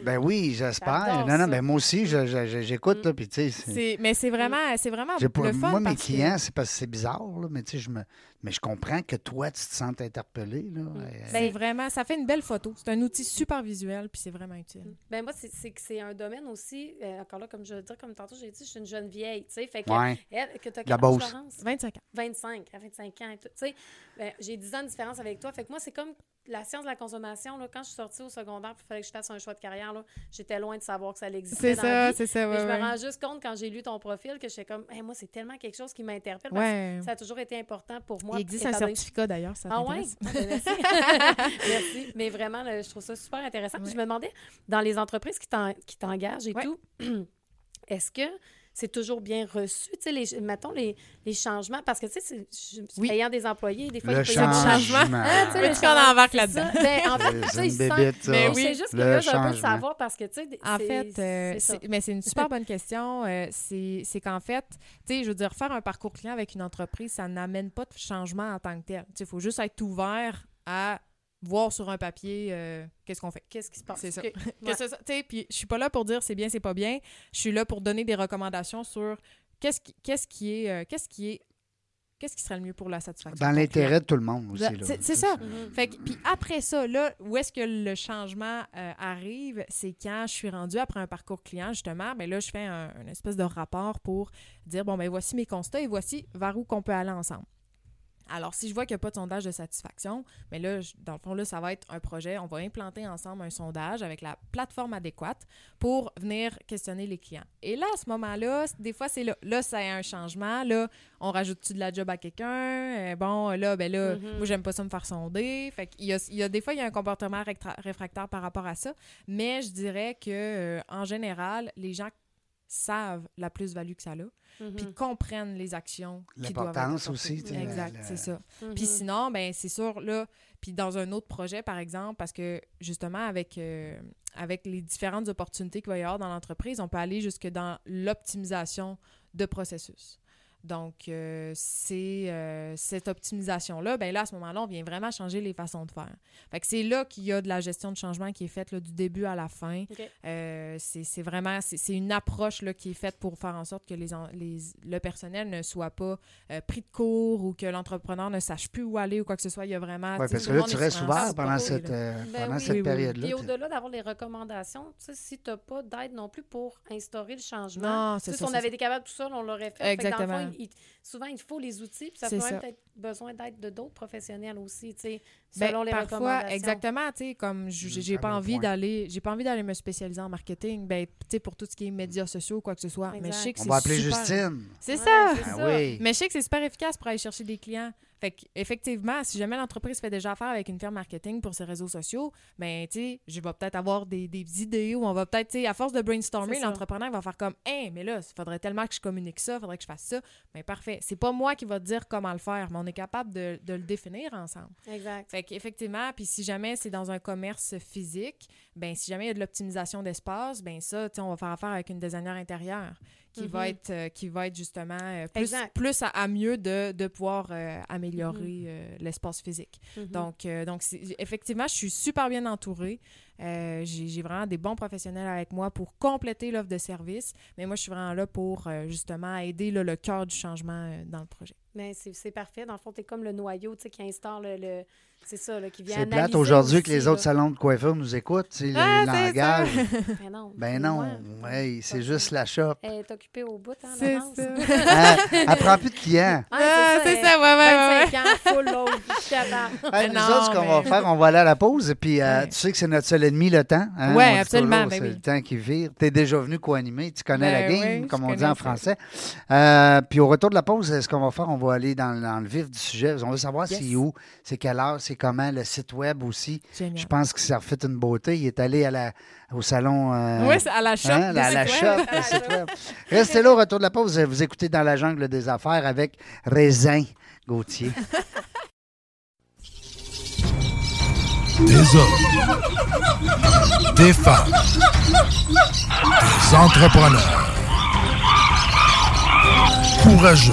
Speaker 1: ben oui, j'espère. Non, non, ben moi aussi, je- je- je- j'écoute,
Speaker 3: Mm.
Speaker 1: là, puis tu sais, c'est-
Speaker 4: C'est- Mais c'est vraiment, c'est vraiment
Speaker 1: j'ai pas-
Speaker 4: le fun
Speaker 1: moi, mes
Speaker 4: parce que-
Speaker 1: clients, c'est parce que c'est bizarre, là, mais tu sais, je me, mais je comprends que toi, tu te sens interpellé, là.
Speaker 3: Mm.
Speaker 1: Euh,
Speaker 4: C'est vraiment, ça fait une belle photo. C'est un outil super visuel, puis c'est vraiment utile.
Speaker 3: Ben moi, c'est c'est que c'est un domaine aussi, euh, encore là, comme je veux dire, comme tantôt, j'ai dit, je suis une jeune vieille, tu sais, fait que,
Speaker 1: Ouais.
Speaker 3: elle, que t'as
Speaker 1: La
Speaker 3: quel âge,
Speaker 1: Beauce.
Speaker 3: Florence?
Speaker 4: 25 ans.
Speaker 3: 25, à 25 ans et tout. Tu sais, ben, j'ai 10 ans de différence avec toi. Fait que moi, c'est comme la science de la consommation. Là, quand je suis sortie au secondaire, il fallait que je fasse un choix de carrière, là, j'étais loin de savoir que ça existait
Speaker 4: C'est ça, c'est ça,
Speaker 3: Mais
Speaker 4: ouais,
Speaker 3: je me rends juste compte quand j'ai lu ton profil que j'étais comme, Hey, moi, c'est tellement quelque chose qui m'interpelle. parce
Speaker 4: Ouais.
Speaker 3: que Ça a toujours été important pour moi.
Speaker 4: Il existe un
Speaker 3: donné-
Speaker 4: certificat d'ailleurs, ça
Speaker 3: ah? Ah, ben, merci. (laughs) merci. Mais vraiment, là, je trouve ça super intéressant. Puis. Je me demandais, dans les entreprises qui t'en- qui t'engagent et tout, (clears throat) est-ce que c'est toujours bien reçu, tu sais, les, mettons, les, les changements, parce que, tu sais, c'est- je-
Speaker 4: Oui.
Speaker 3: ayant des employés, des fois,
Speaker 1: Le
Speaker 3: il peut y avoir des
Speaker 1: changement.
Speaker 3: Ah, tu sais,
Speaker 4: qu'on embarque là-dedans?
Speaker 3: Ben, en fait, tu sais, ils.
Speaker 4: Mais oui.
Speaker 3: C'est juste
Speaker 1: Le
Speaker 3: curieuse un peu de savoir parce que, tu sais,
Speaker 4: En
Speaker 3: c'est-
Speaker 4: fait, euh, mais c'est une super (laughs) bonne question. Euh, c'est c'est qu'en fait, tu sais, je veux dire, faire un parcours client avec une entreprise, ça n'amène pas de changement en tant que tel. Tu sais, il faut juste être ouvert à voir sur un papier euh, qu'est-ce qu'on fait.
Speaker 3: Qu'est-ce qui se passe?
Speaker 4: C'est ça. (laughs) Que
Speaker 3: Ouais.
Speaker 4: puis je suis pas là pour dire c'est bien, c'est pas bien. Je suis là pour donner des recommandations sur qu'est-ce qui, qu'est-ce qui est, euh, qu'est-ce qui est, qu'est-ce qui serait le mieux pour la satisfaction.
Speaker 1: Dans l'intérêt de tout le monde aussi.
Speaker 4: client.
Speaker 1: là.
Speaker 4: C'est ça.
Speaker 3: Mhm.
Speaker 4: Fait que, puis après ça, là, où est-ce que le changement euh, arrive? C'est quand je suis rendue après un parcours client, justement, ben là, je fais un, une espèce de rapport pour dire, bon, ben voici mes constats et voici vers où qu'on peut aller ensemble. Alors, si je vois qu'il n'y a pas de sondage de satisfaction, mais là, je- dans le fond, là, ça va être un projet. On va implanter ensemble un sondage avec la plateforme adéquate pour venir questionner les clients. Et là, à ce moment-là, des fois, c'est là. Là, ça a un changement. Là, on rajoute-tu de la job à quelqu'un? Euh, bon, là, ben là,
Speaker 3: Mhm.
Speaker 4: moi, j'aime pas ça me faire sonder. Fait qu'il y a, il y a des fois, il y a un comportement réfractaire par rapport à ça. Mais je dirais que, euh, en général, les gens savent la plus-value que ça a, puis comprennent les actions qui doivent être
Speaker 1: aussi,
Speaker 4: Exact,
Speaker 1: le-
Speaker 4: c'est ça.
Speaker 3: Mhm.
Speaker 4: Puis sinon, ben c'est sûr, là, puis dans un autre projet, par exemple, parce que justement, avec, euh, avec les différentes opportunités qu'il va y avoir dans l'entreprise, on peut aller jusque dans l'optimisation de processus. Donc, euh, c'est euh, cette optimisation-là, ben là, à ce moment-là, on vient vraiment changer les façons de faire. Fait que c'est là qu'il y a de la gestion de changement qui est faite là, du début à la fin. Euh, c'est c'est vraiment, c'est c'est une approche là, qui est faite pour faire en sorte que les, les, le personnel ne soit pas euh, pris de court ou que l'entrepreneur ne sache plus où aller ou quoi que ce soit. Il y a vraiment...
Speaker 1: Ouais, parce que là, tu
Speaker 4: est
Speaker 1: restes ouvert pendant
Speaker 4: pour
Speaker 1: cette, euh,
Speaker 3: Ben
Speaker 1: pendant
Speaker 3: oui.
Speaker 1: cette
Speaker 4: Oui, oui, oui.
Speaker 1: période-là.
Speaker 3: Puis
Speaker 1: tu-
Speaker 3: au-delà d'avoir les recommandations, si tu n'as pas d'aide non plus pour instaurer le changement,
Speaker 4: Non, c'est
Speaker 3: si on avait été capable tout seul, on l'aurait fait. Fait
Speaker 4: Exactement.
Speaker 3: fond, il- souvent, il faut les outils, puis ça peut
Speaker 4: ça.
Speaker 3: être besoin d'aide de d'autres professionnels aussi, tu sais,
Speaker 4: Ben,
Speaker 3: selon les
Speaker 4: parfois,
Speaker 3: recommandations.
Speaker 4: exactement, tu sais, comme
Speaker 1: Mm,
Speaker 4: j'ai pas envie d'aller, j'ai pas envie d'aller me spécialiser en marketing, ben, tu sais, pour tout ce qui est médias sociaux, quoi que ce soit. Mais je sais que
Speaker 1: On
Speaker 4: c'est
Speaker 1: va appeler
Speaker 4: super-
Speaker 1: Justine.
Speaker 4: C'est
Speaker 3: Ouais,
Speaker 4: ça!
Speaker 1: Ah
Speaker 3: ça.
Speaker 1: oui.
Speaker 4: Mais je sais que c'est super efficace pour aller chercher des clients. Fait que, effectivement, si jamais l'entreprise fait déjà affaire avec une firme marketing pour ses réseaux sociaux, ben, tu sais, je vais peut-être avoir des, des idées ou on va peut-être, tu sais, à force de brainstormer, l'entrepreneur va faire comme, hein, mais là, il faudrait tellement que je communique ça, il faudrait que je fasse ça. Ben, parfait. C'est pas moi qui va te dire comment le faire, mais on est capable de, de le définir ensemble.
Speaker 3: Exact.
Speaker 4: Fait qu'effectivement, puis si jamais c'est dans un commerce physique, ben si jamais il y a de l'optimisation d'espace, ben ça, on va faire affaire avec une designer intérieure qui
Speaker 3: Mhm.
Speaker 4: va être euh, qui va être justement euh, plus, plus à, à mieux de, de pouvoir euh, améliorer euh, l'espace physique.
Speaker 3: Mhm.
Speaker 4: Donc, donc effectivement, je suis super bien entourée. J'ai vraiment des bons professionnels avec moi pour compléter l'offre de service. Mais moi, je suis vraiment là pour justement aider là, le cœur du changement dans le projet.
Speaker 3: Mais c'est parfait. Dans le fond, tu es comme le noyau qui instaure le. le- c'est ça, là, qui vient
Speaker 1: C'est plate aujourd'hui que les
Speaker 3: là.
Speaker 1: autres salons de coiffure nous écoutent, tu sais,
Speaker 4: Ah,
Speaker 1: le
Speaker 4: c'est
Speaker 1: langage. (laughs)
Speaker 3: Ben non.
Speaker 1: Ben non,
Speaker 3: Ouais.
Speaker 1: ouais, c'est juste
Speaker 3: ça.
Speaker 1: la shop.
Speaker 3: Elle est occupée au bout, hein,
Speaker 4: C'est ça.
Speaker 1: Elle, (laughs) elle prend plus de clients.
Speaker 3: Ah,
Speaker 4: c'est
Speaker 3: elle-
Speaker 4: ça, ouais, ouais, ouais.
Speaker 3: 25 ans, full load. (laughs)
Speaker 1: Hey, nous
Speaker 4: non,
Speaker 1: autres, ce qu'on va faire, on va aller à la pause. Et puis, euh,
Speaker 4: Ouais.
Speaker 1: tu sais que c'est notre seul ennemi, le temps. hein?
Speaker 4: Ouais,
Speaker 1: On
Speaker 4: absolument, ben
Speaker 1: c'est
Speaker 4: oui.
Speaker 1: le temps qui vire. Tu es déjà venu co-animer. Tu connais la
Speaker 4: Ben
Speaker 1: game,
Speaker 4: oui,
Speaker 1: comme on dit en
Speaker 4: ça.
Speaker 1: français. Euh, puis, au retour de la pause, ce qu'on va faire, on va aller dans, le vif du sujet. On veut savoir c'est où, c'est quelle heure, c'est comment, le site web aussi.
Speaker 4: Génial.
Speaker 1: Je pense que ça refait une beauté. Il est allé à la, au salon. euh,
Speaker 4: Oui, à la shop.
Speaker 1: Hein,
Speaker 4: de
Speaker 1: la, la
Speaker 4: site
Speaker 1: shop,
Speaker 4: web.
Speaker 1: le site web. Restez là au retour de la pause. Vous écoutez Dans la jungle des affaires avec Raisin Gauthier.
Speaker 5: Des hommes, des femmes, des entrepreneurs courageux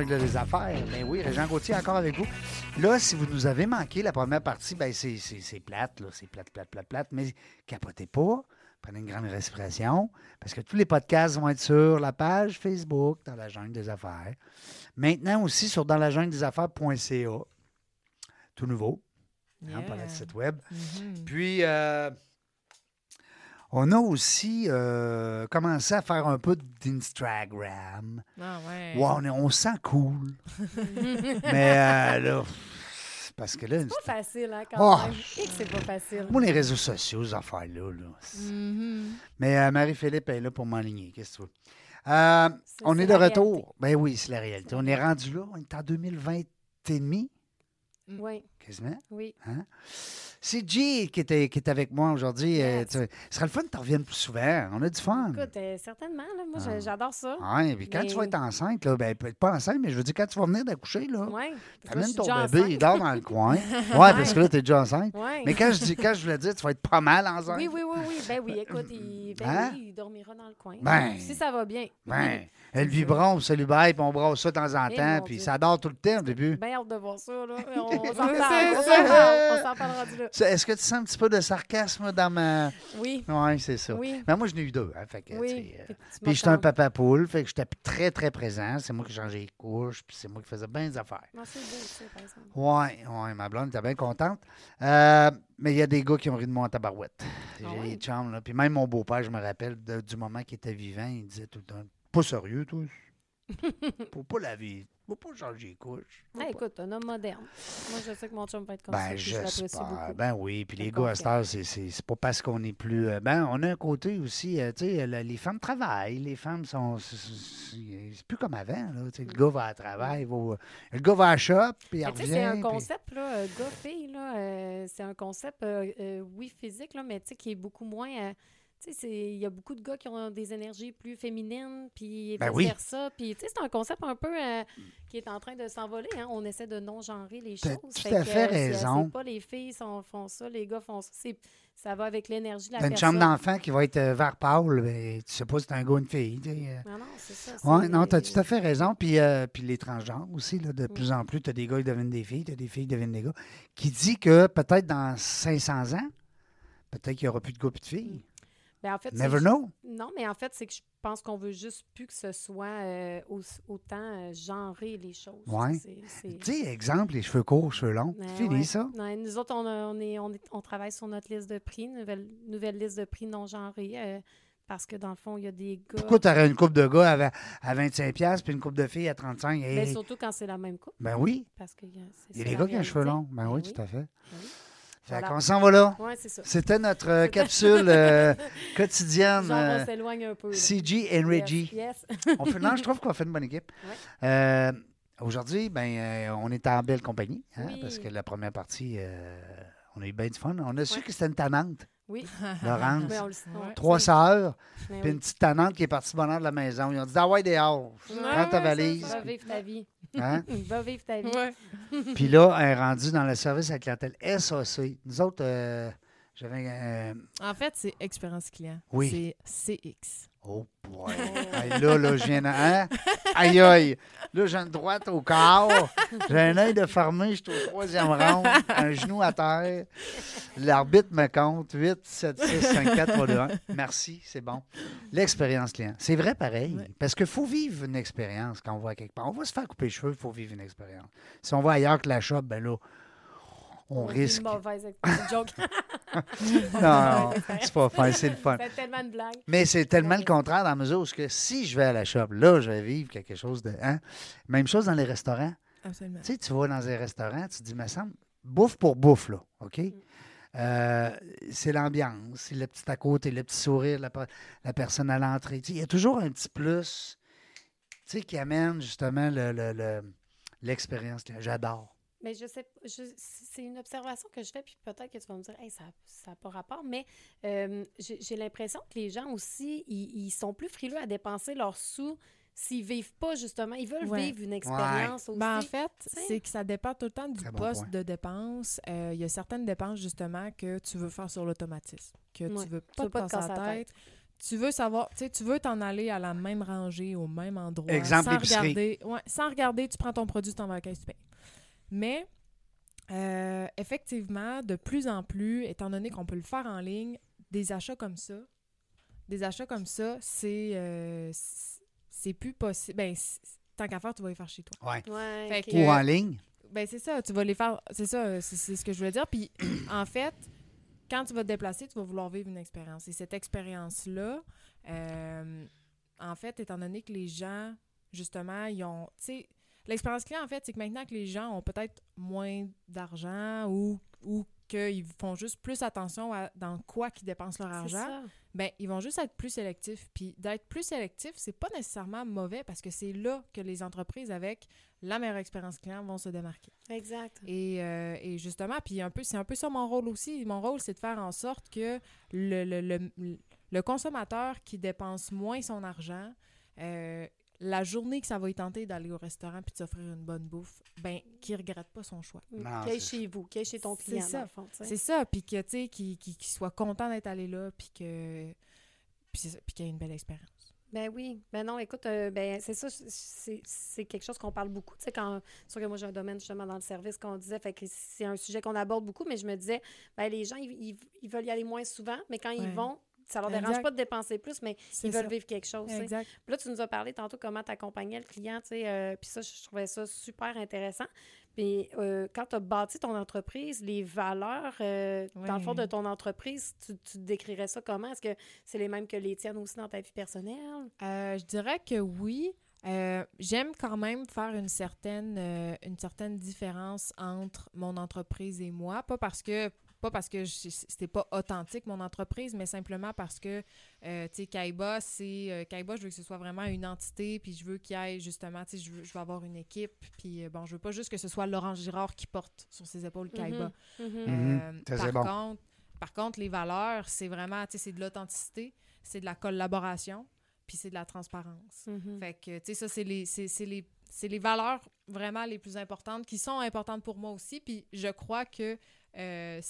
Speaker 1: Jungle des affaires. Ben oui, Régent Gauthier encore avec vous. Là, si vous nous avez manqué la première partie, ben c'est, c'est, plate, là. C'est plate, plate, plate, plate. Mais capotez pas. Prenez une grande respiration. Parce que tous les podcasts vont être sur la page Facebook dans la jungle des affaires. Maintenant aussi sur dans la jungle des affaires.ca. Tout nouveau. hein, par le
Speaker 4: Yeah.
Speaker 1: site web.
Speaker 4: Mhm.
Speaker 1: Puis, euh, on a aussi euh, commencé à faire un peu d'Instagram.
Speaker 4: Ah ouais.
Speaker 1: Ouais, on, est- on se sent cool. (laughs) Mais euh, là, parce que là,
Speaker 3: C'est pas facile, hein, quand
Speaker 1: Oh.
Speaker 3: même. Et que c'est pas facile.
Speaker 1: moi, les réseaux sociaux, ces affaires-là. là,
Speaker 4: Mhm.
Speaker 1: Mais euh, Marie-Philippe est là pour m'enligner. Qu'est-ce que tu veux? Euh,
Speaker 3: C'est-
Speaker 1: on
Speaker 3: c'est
Speaker 1: est de retour.
Speaker 3: réalité.
Speaker 1: Ben oui, c'est la réalité. On est rendu là. On est en 2020 et demi,
Speaker 3: Oui,
Speaker 1: quasiment.
Speaker 3: oui.
Speaker 1: C'est G qui est, qui est avec moi aujourd'hui. Euh,
Speaker 3: Yes.
Speaker 1: ce serait le fun que tu reviennes plus souvent. On a du fun.
Speaker 3: Écoute, euh, certainement, là, moi,
Speaker 1: Ah.
Speaker 3: j'adore ça.
Speaker 1: Oui, puis quand
Speaker 3: Mais-
Speaker 1: tu vas être enceinte, là, ben, peut-être pas enceinte, mais je veux dire, quand tu vas venir d'accoucher, là, amène ton bébé, il dort dans le coin. (laughs) Oui, parce que là, tu es déjà enceinte. Mais quand je, dis, quand je voulais dire, tu vas être pas mal enceinte.
Speaker 3: Oui, oui, oui, oui. Ben oui, écoute, il, ben
Speaker 1: Hein?
Speaker 3: oui, il dormira dans le coin.
Speaker 1: Ben.
Speaker 3: Si ça va bien.
Speaker 1: Ben, (laughs) elle vibron, salut bye, puis on brasse ça de temps en
Speaker 3: Eh,
Speaker 1: temps, puis ça dort tout le temps au début.
Speaker 3: Bien hâte de voir ça, là. (laughs) On, on s'en
Speaker 4: C'est
Speaker 3: reparle. on s'en parle, on s'en parle rendu là.
Speaker 1: Est-ce que tu sens un petit peu de sarcasme dans ma.
Speaker 3: Oui,
Speaker 1: Oui, c'est ça.
Speaker 3: oui,
Speaker 1: Mais moi, j'en ai eu deux. Hein, fait que,
Speaker 3: oui.
Speaker 1: euh,
Speaker 3: Puis
Speaker 1: j'étais un papa poule, fait que j'étais très, très présent. C'est moi qui changeais les couches, puis c'est moi qui faisais bien des affaires.
Speaker 3: Non, c'est beau, ça, par exemple.
Speaker 1: Ouais, ma blonde était bien contente. Euh, mais il y a des gars qui ont ri de moi en tabarouette. J'ai
Speaker 3: Ah ouais?
Speaker 1: des chums, là. Puis même mon beau-père, je me rappelle, de- du moment qu'il était vivant, il disait tout le temps Pas sérieux, toi? (laughs) Faut pas Faut pas changer les couches.
Speaker 3: Écoute, un homme moderne. Moi, je sais que mon chum va être comme ça.
Speaker 1: Ben,
Speaker 3: puis je
Speaker 1: j'espère. Ben oui. Puis les gars, à cette heure, c'est- pas parce qu'on est plus. euh, Ben, on a un côté aussi, euh, tu sais, les femmes travaillent. Les femmes sont. c'est- plus comme avant, là. Sais, le gars va à travail, il va- le gars va à shop, puis il revient.
Speaker 3: c'est un
Speaker 1: puis-
Speaker 3: concept, là, euh, gars-fille, là, euh, c'est un concept, euh, oui, physique, là, mais tu sais, qui est beaucoup moins... tu sais, c'est- il y a beaucoup de gars qui ont des énergies plus féminines, puis
Speaker 1: Ben oui.
Speaker 3: vice-versa. Puis, tu sais, c'est un concept un peu euh, qui est en train de s'envoler. Hein? On essaie de non-genrer les choses.
Speaker 1: tout à fait raison.
Speaker 3: C'est pas les filles sont- font ça, les gars font ça. Ça va avec l'énergie de la
Speaker 1: une
Speaker 3: personne.
Speaker 1: chambre d'enfant qui va être euh, vert pâle, ben, tu sais pas si c'est un gars ou une fille. euh.
Speaker 3: Non, non, c'est ça.
Speaker 1: Oui,
Speaker 3: c'est-
Speaker 1: non, tu as tout à fait raison. Puis, euh, puis les transgenres aussi, là, de plus en plus, tu as des gars qui deviennent des filles, tu as des filles qui deviennent des gars. Qui dit que peut-être dans 500 ans, peut-être qu'il n'y aura plus de gars et de filles.
Speaker 3: Ben, en fait,
Speaker 1: Never know.
Speaker 3: Non, mais en fait, c'est que je pense qu'on veut juste plus que ce soit euh, au- autant euh, genré les choses. C'est-
Speaker 1: Tu sais, exemple, les cheveux courts, cheveux longs.
Speaker 3: Ben
Speaker 1: fini,
Speaker 3: ouais.
Speaker 1: ça.
Speaker 3: Ouais, nous autres, on, a- on est, on, est- on travaille sur notre liste de prix, nouvelle, nouvelle liste de prix non genrée, euh, parce que dans le fond, il y a des gars.
Speaker 1: Pourquoi tu aurais une coupe de gars à, vingt- à 25$ puis une coupe de filles à 35$?
Speaker 3: Ben,
Speaker 1: Hey,
Speaker 3: surtout quand c'est la même coupe.
Speaker 1: ben oui.
Speaker 3: Parce que
Speaker 1: Il y a des gars qui ont les cheveux longs. Ben,
Speaker 3: Ben
Speaker 1: oui,
Speaker 3: oui.
Speaker 1: tout à fait.
Speaker 3: oui.
Speaker 1: Fait
Speaker 3: Voilà.
Speaker 1: qu'on s'en va là.
Speaker 3: Oui, c'est ça.
Speaker 1: C'était notre euh, capsule euh, (laughs) quotidienne.
Speaker 3: Genre,
Speaker 1: euh,
Speaker 3: on s'éloigne un peu.
Speaker 1: CG and Reggie.
Speaker 3: Yes. yes.
Speaker 1: On fait, non, je trouve qu'on fait une bonne équipe.
Speaker 3: Ouais.
Speaker 1: Euh, Aujourd'hui, ben, euh, on est en belle compagnie, hein,
Speaker 3: Oui.
Speaker 1: parce que la première partie, on a eu bien du fun. On a su
Speaker 3: Ouais.
Speaker 1: que c'était une tannante,
Speaker 3: Oui. (laughs)
Speaker 1: Laurence.
Speaker 3: Mais on le.
Speaker 1: Trois sœurs,
Speaker 3: Mais
Speaker 1: puis
Speaker 3: oui.
Speaker 1: une petite tannante qui est partie bonheur de la maison. Ils ont dit Ah ouais, dehors, prends ta valise.
Speaker 3: Ta vie.
Speaker 1: Hein? (laughs)
Speaker 3: Va vivre ta vie.
Speaker 4: Ouais. (laughs)
Speaker 1: Puis là, elle est rendue dans le service à la clientèle SAC. Nous autres, euh, j'avais. euh,
Speaker 4: En fait, c'est expérience client.
Speaker 1: Oui.
Speaker 4: C'est CX.
Speaker 1: Oh boy. Hey, là, là, je viens de. Hein? Aïe, aïe. Là, j'ai une droite au corps. J'ai un œil de fermé. Je suis au troisième round. Un genou à terre. L'arbitre me compte. 8, 7, 6, 5, 4, 3, 2, 1. Merci, c'est bon. L'expérience client. C'est vrai pareil. Parce qu'il faut vivre une expérience quand on va quelque part. On va se faire couper les cheveux, il faut vivre une expérience. Si on va ailleurs que la shop, ben là, on, risque.
Speaker 3: Une mauvaise (laughs) expérience. joke.
Speaker 1: Non, non, c'est pas fin, c'est le fun.
Speaker 3: C'est tellement une blague.
Speaker 1: Mais c'est tellement
Speaker 3: Ouais.
Speaker 1: le contraire dans la mesure où que si je vais à la shop, là, je vais vivre quelque chose de. Hein? Même chose dans les restaurants.
Speaker 4: Absolument.
Speaker 1: Tu sais, tu vas dans un restaurant, tu te dis, me semble, bouffe pour bouffe, là, OK? Euh, c'est l'ambiance, c'est le petit à côté, le petit sourire, la, pe- la personne à l'entrée. Tu sais, Il y a toujours un petit plus tu sais, qui amène justement le- le- le- l'expérience. J'adore.
Speaker 3: Mais je sais, pas, je- c'est une observation que je fais, puis peut-être que tu vas me dire, hey, ça n'a pas rapport, mais euh, j'ai l'impression que les gens aussi, ils, ils sont plus frileux à dépenser leurs sous s'ils vivent pas, justement. Ils veulent
Speaker 4: Ouais.
Speaker 3: vivre une expérience aussi.
Speaker 4: Ben, en fait, c'est que ça dépend tout le temps du
Speaker 1: Très
Speaker 4: poste
Speaker 1: point.
Speaker 4: de dépense. Euh, Il y a certaines dépenses, justement, que tu veux faire sur l'automatisme, que
Speaker 3: Ouais.
Speaker 4: tu veux
Speaker 3: Tu
Speaker 4: pas
Speaker 3: veux
Speaker 4: te
Speaker 3: pas te
Speaker 4: casser la tête. Tu veux savoir, tu sais, tu veux t'en aller à la même rangée, au même endroit.
Speaker 1: Exemple,
Speaker 4: sans regarder, ouais, sans regarder, tu prends ton produit, tu t'en vas à la caisse, tu payes. Mais, euh, effectivement, de plus en plus, étant donné qu'on peut le faire en ligne, des achats comme ça, des achats comme ça, c'est euh, c'est- plus possible. Ben, tant qu'à faire, tu vas les faire chez toi.
Speaker 1: Ouais.
Speaker 3: Ouais,
Speaker 4: Fait
Speaker 3: ok.
Speaker 4: que-
Speaker 1: Ou en ligne.
Speaker 4: Ben, c'est ça, tu vas les faire. C'est ça, euh, c'est c'est ce que je voulais dire. Puis, en fait, quand tu vas te déplacer, tu vas vouloir vivre une expérience. Et cette expérience-là, euh, en fait, étant donné que les gens, justement, ils ont. Tu sais, l'expérience client, en fait, c'est que maintenant que les gens ont peut-être moins d'argent ou, ou qu'ils font juste plus attention à dans quoi qu'ils dépensent leur argent, ben ils vont juste être plus sélectifs. Puis d'être plus sélectif, c'est pas nécessairement mauvais parce que c'est là que les entreprises avec la meilleure expérience client vont se démarquer.
Speaker 3: Exact.
Speaker 4: Et, euh, et justement, puis un peu, c'est un peu ça mon rôle aussi. Mon rôle, c'est de faire en sorte que le, le, le- le consommateur qui dépense moins son argent, euh, la journée que ça va y tenter d'aller au restaurant puis de s'offrir une bonne bouffe, ben, qu'il regrette pas son choix.
Speaker 1: Non,
Speaker 3: Qui est
Speaker 1: c'est
Speaker 3: chez vous, qui est chez ton
Speaker 4: C'est
Speaker 3: client,
Speaker 4: ça.
Speaker 3: dans le fond, tu sais.
Speaker 4: C'est ça, puis que, tu sais, soit content d'être allé là, puis que... Puis c'est ça, qu'il y ait une belle expérience.
Speaker 3: Ben oui. Ben non, écoute, euh, ben c'est ça, c'est c'est quelque chose qu'on parle beaucoup. Tu sais, quand. C'est sûr que moi, j'ai un domaine justement dans le service qu'on disait, fait que c'est un sujet qu'on aborde beaucoup, mais je me disais, ben les gens, ils, ils- ils veulent y aller moins souvent, mais quand
Speaker 4: Ouais.
Speaker 3: ils vont, ça leur dérange
Speaker 4: Exact.
Speaker 3: pas de dépenser plus, mais ils veulent
Speaker 4: ça.
Speaker 3: vivre quelque chose.
Speaker 4: Exact.
Speaker 3: Puis là, tu nous as parlé tantôt comment tu accompagnais le client, tu sais, euh, puis ça, je trouvais ça super intéressant. Puis euh, quand tu as bâti ton entreprise, les valeurs, euh, dans le fond, de ton entreprise, tu, tu décrirais ça comment? Est-ce que c'est les mêmes que les tiennes aussi dans ta vie personnelle?
Speaker 4: Euh, je dirais que oui. Euh, J'aime quand même faire une certaine, euh, une certaine différence entre mon entreprise et moi. Pas parce que pas parce que c'était pas authentique mon entreprise, mais simplement parce que euh, tu sais Kaiba, c'est euh, Kaiba, je veux que ce soit vraiment une entité, puis je veux qu'il y ait justement, tu sais, je veux, je veux avoir une équipe, puis euh, bon, je veux pas juste que ce soit Laurent Girard qui porte sur ses épaules Kaiba.
Speaker 3: Mhm.
Speaker 1: Mhm.
Speaker 4: Par,
Speaker 1: bon.
Speaker 4: contre, par contre, les valeurs, c'est vraiment, tu sais, c'est de l'authenticité, c'est de la collaboration, puis c'est de la transparence.
Speaker 3: Mhm.
Speaker 4: Fait que, tu sais, ça, c'est les, c'est, c'est les, c'est les valeurs vraiment les plus importantes qui sont importantes pour moi aussi. Puis je crois que euh,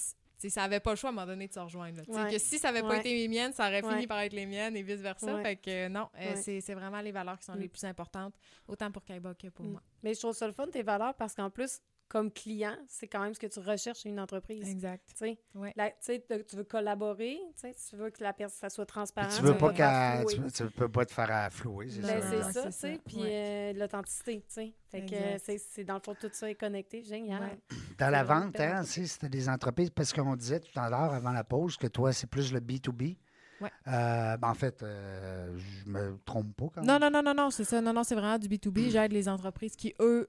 Speaker 4: ça avait pas le choix à un moment donné de se rejoindre.
Speaker 3: Ouais.
Speaker 4: Que si ça avait pas
Speaker 3: Ouais.
Speaker 4: été les miennes, ça aurait fini par être les miennes et vice-versa. Fait que euh, non, euh, c'est vraiment les valeurs qui sont
Speaker 3: Mm.
Speaker 4: les plus importantes, autant pour Kaiba que pour
Speaker 3: Mm.
Speaker 4: moi.
Speaker 3: Mais je trouve ça le fun, tes valeurs, parce qu'en plus, comme client, c'est quand même ce que tu recherches une entreprise.
Speaker 4: Exact.
Speaker 3: Tu sais,
Speaker 4: Ouais.
Speaker 3: La- tu veux collaborer, tu veux que la personne ça soit
Speaker 1: Puis
Speaker 3: transparent.
Speaker 1: tu veux
Speaker 3: veux
Speaker 1: pas
Speaker 3: flouer.
Speaker 1: Tu, tu peux pas te faire afflouer, c'est
Speaker 3: Ben,
Speaker 1: ça.
Speaker 3: c'est ça,
Speaker 4: c'est
Speaker 3: tu sais. Puis
Speaker 4: Ouais.
Speaker 3: euh, l'authenticité, tu sais. Fait que c'est- c'est dans le fond, tout ça est connecté. Génial.
Speaker 4: Ouais.
Speaker 1: Dans la vente, hein, tu sais, c'était des entreprises, parce qu'on disait tout à l'heure avant la pause que toi, c'est plus le B2B.
Speaker 4: Ouais.
Speaker 1: Euh, ben, en fait, euh, je me trompe pas quand même.
Speaker 4: Non, non, non, non, non, c'est ça. Non, non, c'est vraiment du B2B. J'aide les entreprises qui, eux,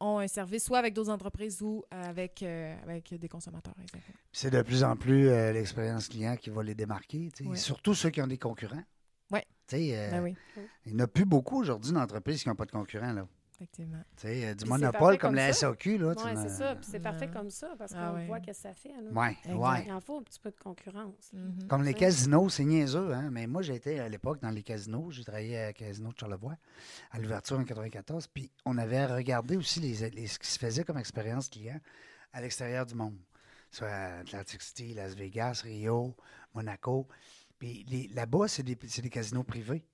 Speaker 4: ont un service soit avec d'autres entreprises ou avec, euh, avec des consommateurs.
Speaker 1: C'est de plus en plus euh, l'expérience client qui va les démarquer.
Speaker 4: Ouais.
Speaker 1: surtout ceux qui ont des concurrents.
Speaker 4: Ouais.
Speaker 1: Tu sais, euh,
Speaker 4: Ben oui,
Speaker 1: il n'y en a plus beaucoup aujourd'hui d'entreprises qui n'ont pas de concurrents. Là.
Speaker 4: Effectivement.
Speaker 1: Tu sais, euh, du monopole comme
Speaker 3: comme
Speaker 1: la
Speaker 3: ça.
Speaker 1: SAQ.
Speaker 3: Oui, c'est ça. Puis c'est parfait comme ça parce qu'on
Speaker 4: Ah ouais.
Speaker 3: voit que ça fait.
Speaker 1: Ouais.
Speaker 3: Il en faut un petit peu de concurrence.
Speaker 4: Mhm.
Speaker 1: Comme les
Speaker 3: Ouais.
Speaker 1: casinos, c'est niaiseux, hein? mais moi, j'ai été à l'époque dans les casinos. J'ai travaillé à Casino de Charlevoix, à l'ouverture en 94. Puis on avait regardé aussi les, les- ce qui se faisait comme expérience client à l'extérieur du monde. Soit Atlantic City, Las Vegas, Rio, Monaco. Puis les- là-bas, c'est des, c'est des casinos privés.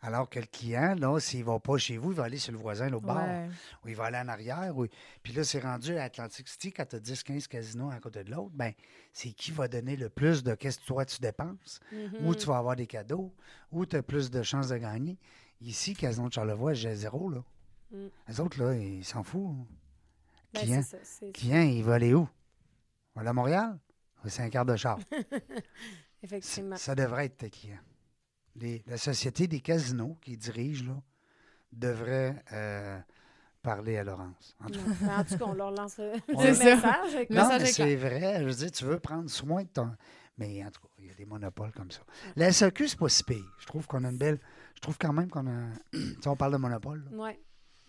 Speaker 1: Alors que le client, là, s'il ne va pas chez vous, il va aller sur le voisin, bord.
Speaker 4: Ouais.
Speaker 1: Ou il va aller en arrière. Ou... Puis là, c'est rendu à Atlantic City, quand tu as 10-15 casinos à côté de l'autre, ben c'est qui va donner le plus de qu'est-ce que toi tu dépenses,
Speaker 3: Mhm.
Speaker 1: où tu vas avoir des cadeaux, où tu as plus de chances de gagner. Ici, Casino de Charlevoix, j'ai zéro. Là.
Speaker 3: Mm.
Speaker 1: Les autres, là, ils s'en foutent.
Speaker 3: Ben,
Speaker 1: client.
Speaker 3: ça.
Speaker 1: il va aller où? Il va aller à Montréal? C'est un quart de char? (laughs)
Speaker 3: Effectivement.
Speaker 1: Ça devrait être tes clients. Les- la société des casinos qui dirige, là, devrait euh, parler à Laurence. En tout
Speaker 3: Non. Ben, en tout cas, on leur lance (laughs) le, le message.
Speaker 1: Non, mais c'est vrai. Je veux dire, tu veux prendre soin de ton. Mais en tout cas, il y a des monopoles comme ça. La SAQ, c'est pas si pire. Je trouve qu'on a une belle. Je trouve quand même qu'on a. (clears throat) tu sais, on parle de monopole.
Speaker 3: Ouais.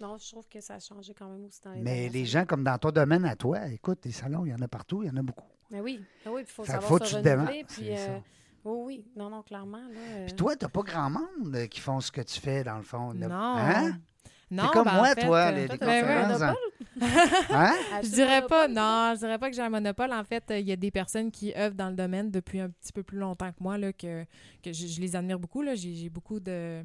Speaker 3: Non, je trouve que ça a changé quand même aussi dans les
Speaker 1: Mais les gens, comme dans ton domaine à toi, écoute, des salons, il y en a partout, il y en a beaucoup.
Speaker 3: Mais oui, mais oui, il faut
Speaker 1: que
Speaker 3: savoir
Speaker 1: faut
Speaker 3: se renouveler. Puis, euh, oui, oui. Non, non, clairement. Là, euh,
Speaker 1: Puis toi, t'as pas grand monde euh, qui font ce que tu fais, dans le fond. là.
Speaker 4: Non.
Speaker 1: Hein?
Speaker 4: Non,
Speaker 1: comme
Speaker 4: ben, en
Speaker 1: moi,
Speaker 4: fait,
Speaker 1: toi,
Speaker 4: euh,
Speaker 1: les,
Speaker 3: toi,
Speaker 1: les
Speaker 3: t'as
Speaker 4: Ben ouais.
Speaker 1: conférences. (laughs)
Speaker 3: un
Speaker 1: hein? Hein?
Speaker 4: Je dirais pas, non, je dirais pas que j'ai un monopole. En fait, euh, il y a des personnes qui œuvrent dans le domaine depuis un petit peu plus longtemps que moi, là, que, que je, je les admire beaucoup. Là. J'ai, j'ai beaucoup de...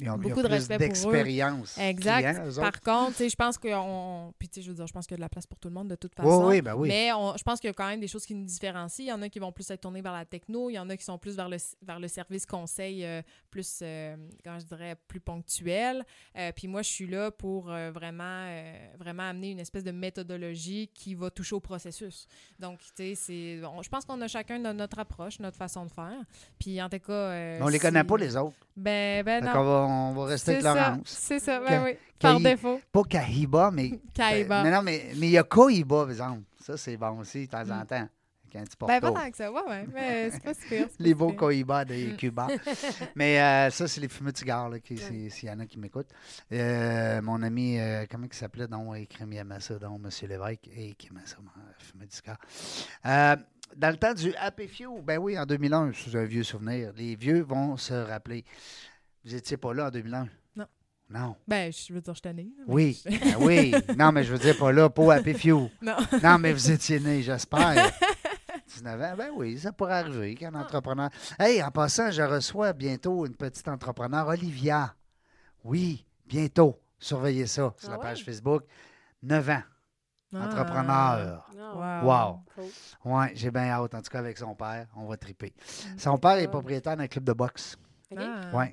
Speaker 1: Ils ont,
Speaker 4: Beaucoup de respect
Speaker 1: d'expérience.
Speaker 4: Exact. Par contre, je pense que on... Puis, tu sais, je veux dire, je pense qu'il y a de la place pour tout le monde de toute façon.
Speaker 1: Oui, oui, ben oui.
Speaker 4: Mais on- je pense qu'il y a quand même des choses qui nous différencient. Il y en a qui vont plus être tournés vers la techno, il y en a qui sont plus vers le, vers le service conseil, euh, plus, euh, comment je dirais, plus ponctuel. Euh, puis moi, je suis là pour euh, vraiment, euh, vraiment amener une espèce de méthodologie qui va toucher au processus. Donc, tu sais, c'est- on- je pense qu'on a chacun no- notre approche, notre façon de faire. Puis en tout cas. euh,
Speaker 1: on les connaît pas, les autres.
Speaker 4: Ben, ben non.
Speaker 1: qu'on va, on va rester avec Laurence.
Speaker 4: c'est ça, ben oui. Par défaut.
Speaker 1: Pas Kahiba, mais. (laughs)
Speaker 4: Kaiba.
Speaker 1: Ben, non, non, mais mais il y a Kohiba, par exemple. Ça, c'est bon aussi, de temps en
Speaker 4: Mm.
Speaker 1: temps. Avec un petit
Speaker 4: Ben, pas tant que ça, ouais, ouais. Mais (laughs) c'est pas pas
Speaker 1: les beaux
Speaker 4: pire.
Speaker 1: Cohiba de
Speaker 4: Mm.
Speaker 1: Cuba. (laughs) Mais euh, ça, c'est les fumeux de cigares, là, qui- c'est- s'il y en a qui m'écoutent. Euh, mon ami, euh, comment il s'appelait, donc, écrit aimait ça, donc, M. Lévesque, et qui aimait ça, fumeux de cigares. Dans le temps du Happy Few, ben oui, en 2001, c'est un vieux souvenir. Les vieux vont se rappeler. Vous n'étiez pas là en 2001?
Speaker 4: Non.
Speaker 1: Non.
Speaker 4: Ben, je veux dire, je.
Speaker 1: Oui, ben oui. Non, mais je veux dire pas là, au Happy Few.
Speaker 4: Non.
Speaker 1: Non, mais vous étiez né, j'espère. (laughs) 19 ans. Ben oui, ça pourrait arriver qu'un entrepreneur. Hey, en passant, je reçois bientôt une petite entrepreneur, Olivia. Oui, bientôt. Surveillez ça sur
Speaker 3: Ah
Speaker 1: la
Speaker 3: ouais?
Speaker 1: page Facebook. 9 ans,
Speaker 4: Ah.
Speaker 1: entrepreneur.
Speaker 3: Ah,
Speaker 4: Wow.
Speaker 1: Wow.
Speaker 3: cool.
Speaker 1: Oui, j'ai bien hâte. En tout cas, avec son père, on va triper.
Speaker 4: Mm.
Speaker 1: Son père est propriétaire d'un club de boxe.
Speaker 3: OK.
Speaker 4: Ah.
Speaker 1: Oui,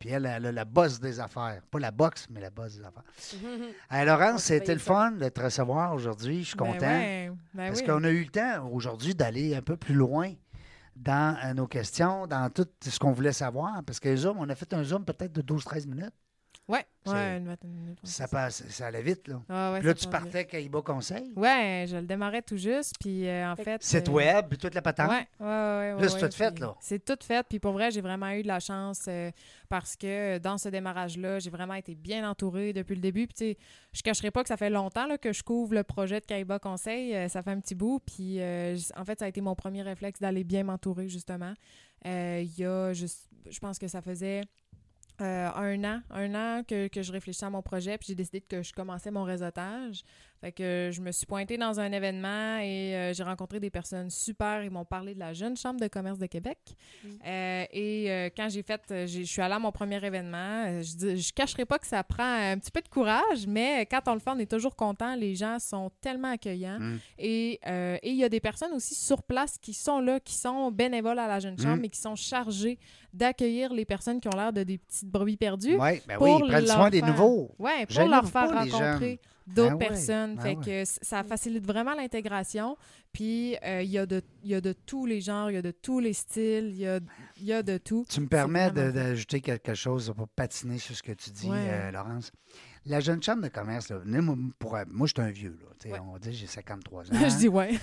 Speaker 1: puis elle, elle a la bosse des affaires. Pas la boxe, mais la bosse des affaires. (laughs) Hey, Laurence, c'était le fun de te recevoir aujourd'hui. Je suis
Speaker 4: Ben
Speaker 1: content.
Speaker 4: ouais, ben
Speaker 1: Parce
Speaker 4: oui.
Speaker 1: qu'on a eu le temps aujourd'hui d'aller un peu plus loin dans euh, nos questions, dans tout ce qu'on voulait savoir. Parce que Zoom, on a fait un Zoom peut-être de 12-13 minutes.
Speaker 4: Ouais,
Speaker 1: C'est-
Speaker 4: ouais, une vingtaine de minutes. ouais,
Speaker 1: Ça, passe, ça allait vite, là.
Speaker 4: Ah ouais,
Speaker 1: Puis là, tu partais avec Aïba Conseil.
Speaker 4: Ouais, je le démarrais tout juste. Puis euh, en
Speaker 3: Fait
Speaker 1: site
Speaker 4: euh,
Speaker 1: web, puis toute la patente.
Speaker 4: Ouais, ouais, ouais. ouais,
Speaker 1: Là, c'est tout fait, là.
Speaker 4: C'est tout fait. Puis pour vrai, j'ai vraiment eu de la chance euh, parce que dans ce démarrage-là, j'ai vraiment été bien entourée depuis le début. Puis tu sais, je cacherai pas que ça fait longtemps là, que je couvre le projet de Kaiba Conseil. Ça fait un petit bout. Puis en fait, ça a été mon premier réflexe d'aller bien m'entourer, justement. Il y a juste, je pense que ça faisait euh, un an, un an que, que je réfléchissais à mon projet, puis j'ai décidé que je commençais mon réseautage. Fait que je me suis pointée dans un événement et euh, j'ai rencontré des personnes super. Ils m'ont parlé de la Jeune Chambre de commerce de Québec.
Speaker 3: Mm.
Speaker 4: Euh, et euh, quand j'ai fait, euh, je suis allée à mon premier événement. euh, Je, je cacherai pas que ça prend un petit peu de courage, mais quand on le fait, on est toujours content. Les gens sont tellement accueillants.
Speaker 1: Mm.
Speaker 4: Et euh, et il y a des personnes aussi sur place qui sont là, qui sont bénévoles à la Jeune Chambre,
Speaker 1: Mm.
Speaker 4: mais qui sont chargées d'accueillir les personnes qui ont l'air de des petites brebis perdues.
Speaker 1: Oui, ben
Speaker 4: pour
Speaker 1: oui, ils prennent soin des nouveaux.
Speaker 4: Ouais, pour leur faire rencontrer d'autres
Speaker 1: Ben ouais,
Speaker 4: personnes.
Speaker 1: ben
Speaker 4: fait
Speaker 1: ouais.
Speaker 4: que ça facilite vraiment l'intégration. Puis euh, il y, a de- y a de tous les genres, il y a de tous les styles, il y a, y a de tout.
Speaker 1: Tu me permets d'ajouter quelque chose pour patiner sur ce que tu dis,
Speaker 4: Ouais.
Speaker 1: euh, Laurence. La jeune chambre de commerce, là, venez, moi, pour- moi, je suis un vieux. Là,
Speaker 4: Ouais.
Speaker 1: On va dire j'ai 53 (laughs) ans.
Speaker 4: je dis ouais. (laughs)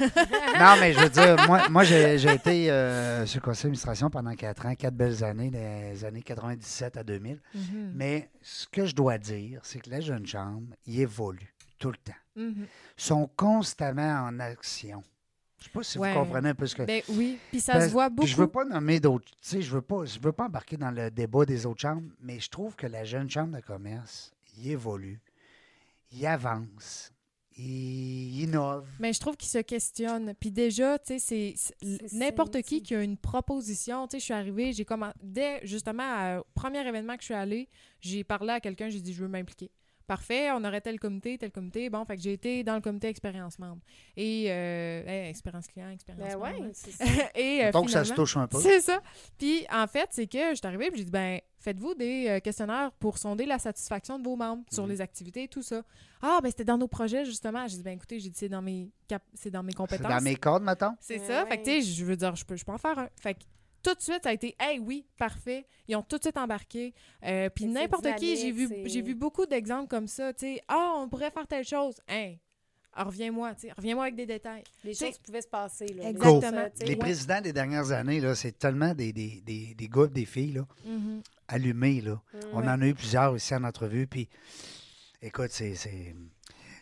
Speaker 1: non, mais je veux dire, moi, moi j'ai été euh, sur le conseil d'administration pendant quatre ans, quatre belles années, des années 97 à 2000.
Speaker 4: Mhm.
Speaker 1: Mais ce que je dois dire, c'est que la jeune chambre, il évolue tout le temps. Ils sont constamment en action. Je ne sais pas si
Speaker 4: Ouais.
Speaker 1: vous comprenez un peu ce que...
Speaker 4: Ben oui, puis ça se voit beaucoup.
Speaker 1: Je veux pas nommer d'autres. Tu sais, je veux pas, je veux pas embarquer dans le débat des autres chambres, mais je trouve que la jeune chambre de commerce, il évolue, il avance, il innove.
Speaker 4: Mais je trouve qu'ils se questionnent. Puis déjà, tu sais, c'est- n'importe qui qui a une proposition. Tu sais, je suis arrivée, j'ai commencé. Dès justement, au premier événement que je suis allée, j'ai parlé à quelqu'un, j'ai dit, je veux m'impliquer. Parfait, on aurait tel comité, tel comité. Bon, fait que j'ai été dans le comité expérience membre. Et, euh, hey, expérience client, expérience
Speaker 3: Ben
Speaker 4: membre.
Speaker 3: ouais,
Speaker 4: hein.
Speaker 3: c'est ça. (laughs)
Speaker 4: Et euh,
Speaker 1: Donc, ça se touche un peu.
Speaker 4: c'est ça. Puis, en fait, c'est que je suis arrivée et j'ai dit, ben, faites-vous des euh, questionnaires pour sonder la satisfaction de vos membres sur
Speaker 1: Mhm.
Speaker 4: les activités et tout ça. Ah, ben, c'était dans nos projets, justement. J'ai dit, ben, écoutez, j'ai dit, c'est dans mes, cap- c'est dans mes
Speaker 1: C'est
Speaker 4: compétences.
Speaker 1: dans mes cordes, mettons.
Speaker 4: C'est
Speaker 3: Ouais,
Speaker 4: ça. Fait que,
Speaker 3: ouais.
Speaker 4: tu sais, je veux dire, je peux, je peux en faire un. Fait que, tout de suite, ça a été, hey, oui, parfait. Ils ont tout de suite embarqué. Euh, Puis n'importe qui, j'ai vu, j'ai vu beaucoup d'exemples comme ça. Tu sais, ah, on pourrait faire telle chose. Hey, ah, reviens-moi, tu sais, reviens-moi avec des détails.
Speaker 3: Les
Speaker 4: T'sais-
Speaker 3: choses pouvaient se passer. Là,
Speaker 4: Exactement.
Speaker 3: Ça,
Speaker 1: Les
Speaker 3: ouais.
Speaker 1: présidents des dernières années, là, c'est tellement des, des, des, des gars, des filles là,
Speaker 4: Mhm.
Speaker 1: allumés. Là.
Speaker 3: Mm.
Speaker 1: On en a eu plusieurs ici en entrevue. Puis, écoute, c'est.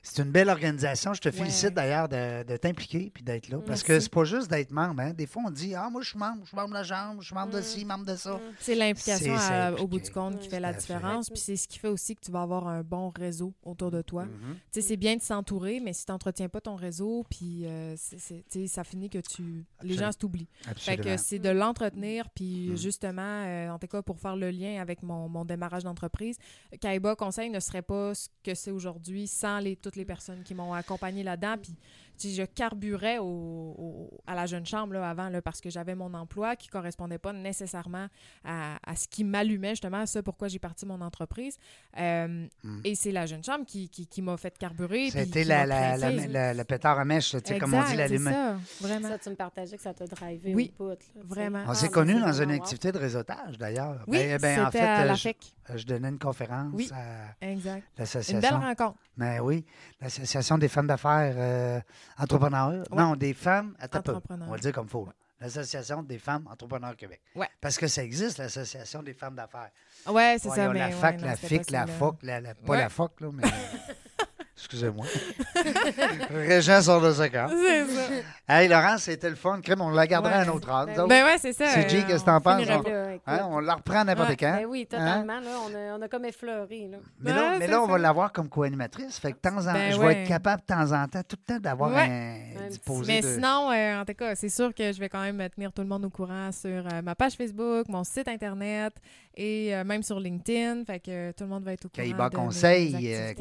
Speaker 1: C'est- une belle organisation. Je te félicite d'ailleurs de, de t'impliquer puis d'être là. Parce que
Speaker 4: Merci.
Speaker 1: c'est pas juste d'être membre. Hein. Des fois, on dit Ah, moi, je suis membre, je suis membre de la Chambre, je suis membre de
Speaker 3: Mm.
Speaker 1: ci, membre de ça.
Speaker 3: Mm.
Speaker 4: C'est l'implication au bout du compte qui fait la différence. Puis c'est ce qui fait aussi que tu vas avoir un bon réseau autour de toi.
Speaker 1: Mhm.
Speaker 4: Tu sais, c'est bien de s'entourer, mais si tu n'entretiens pas ton réseau, puis euh, c'est- ça finit que tu les
Speaker 1: Absolument.
Speaker 4: gens t'oublient. Fait que c'est de l'entretenir, puis
Speaker 1: Mm.
Speaker 4: justement, euh, en tout cas, pour faire le lien avec mon, mon démarrage d'entreprise, Kaiba Conseil ne serait pas ce que c'est aujourd'hui sans les, toutes les personnes qui m'ont accompagné là-dedans. Puis je carburais au, au- à la jeune chambre là, avant là, parce que j'avais mon emploi qui correspondait pas nécessairement à, à ce qui m'allumait, justement, à ce pourquoi j'ai parti mon entreprise. Euh,
Speaker 1: Mm.
Speaker 4: Et c'est la jeune chambre qui, qui, qui m'a fait carburer.
Speaker 1: C'était la, la, la, le pétard à mèche, sais, comme on dit,
Speaker 4: Exact, c'est ça, vraiment.
Speaker 3: Ça, tu me partageais que ça t'a drivé
Speaker 4: Oui,
Speaker 3: au bout. là,
Speaker 4: vraiment.
Speaker 1: On
Speaker 3: Ah,
Speaker 1: s'est
Speaker 3: mais
Speaker 1: connus dans une activité de réseautage, d'ailleurs.
Speaker 4: Oui,
Speaker 1: Ben- ben, en
Speaker 4: c'était
Speaker 1: fait,
Speaker 4: à
Speaker 1: euh,
Speaker 4: la
Speaker 1: je, donnais une conférence
Speaker 4: Oui.
Speaker 1: à
Speaker 4: Exact.
Speaker 1: l'association.
Speaker 4: Une belle rencontre.
Speaker 1: Ben oui, l'Association des femmes d'affaires euh, entrepreneurs. Non, des femmes. Attends. On va le dire comme il faut. L'Association des femmes entrepreneurs Québec.
Speaker 4: Ouais.
Speaker 1: Parce que ça existe, l'Association des femmes d'affaires.
Speaker 4: Ouais, c'est
Speaker 1: Ouais,
Speaker 4: ça.
Speaker 1: ils ont
Speaker 4: mais
Speaker 1: la fac, la FIC, la. FOC, la, la- pas la FOC, là, mais (laughs) Excusez-moi. (laughs) Régent sort de sa carte.
Speaker 4: C'est ça.
Speaker 1: Hey, Laurent, c'était le fun. Crème, on la gardera à un autre âge.
Speaker 3: Ben.
Speaker 4: Ben ouais, c'est ça.
Speaker 1: C'est G, qu'est-ce que t'en penses, hein? Hein, on la reprend n'importe
Speaker 4: Ouais.
Speaker 1: quand.
Speaker 3: Ben oui, totalement. Là, on, a, on a comme effleuré. Là.
Speaker 1: Mais là,
Speaker 4: Ouais,
Speaker 1: mais
Speaker 4: c'est
Speaker 1: là, on va l'avoir comme co-animatrice. Fait que temps en
Speaker 4: Ben
Speaker 1: je vais être capable de temps en temps, tout le temps, d'avoir
Speaker 4: Ouais.
Speaker 1: un, poser
Speaker 4: Mais
Speaker 1: de-
Speaker 4: sinon, euh, en tout cas, c'est sûr que je vais quand même tenir tout le monde au courant sur euh, ma page Facebook, mon site Internet et euh, même sur LinkedIn. Fait que tout le monde va être au courant. Mes
Speaker 1: Conseil, euh,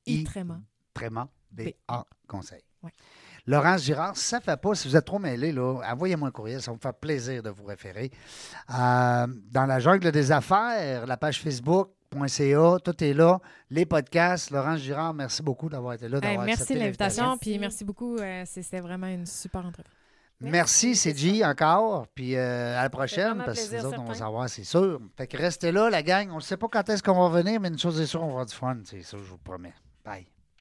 Speaker 4: activités.
Speaker 1: K-A-I,
Speaker 4: Itrema.
Speaker 1: Tréma, B-A, Conseil.
Speaker 4: Ouais.
Speaker 1: Laurence Girard, ça ne fait pas, si vous êtes trop mêlés, là, envoyez-moi un courriel, ça va me faire plaisir de vous référer. Euh, dans la jungle des affaires, la page Facebook.ca, tout est là. Les podcasts, Laurence Girard, merci beaucoup d'avoir été là,
Speaker 4: Hey, merci de l'invitation, puis merci beaucoup. euh, C'était vraiment une super entrevue.
Speaker 1: Merci, c'est G encore. Puis euh, à la prochaine, parce que nous autres, on va
Speaker 3: certain.
Speaker 1: savoir, c'est sûr. Fait que restez là, la gang. On ne sait pas quand est-ce qu'on va venir, mais une chose est sûre, on va avoir du fun. C'est ça, je vous promets. Bye.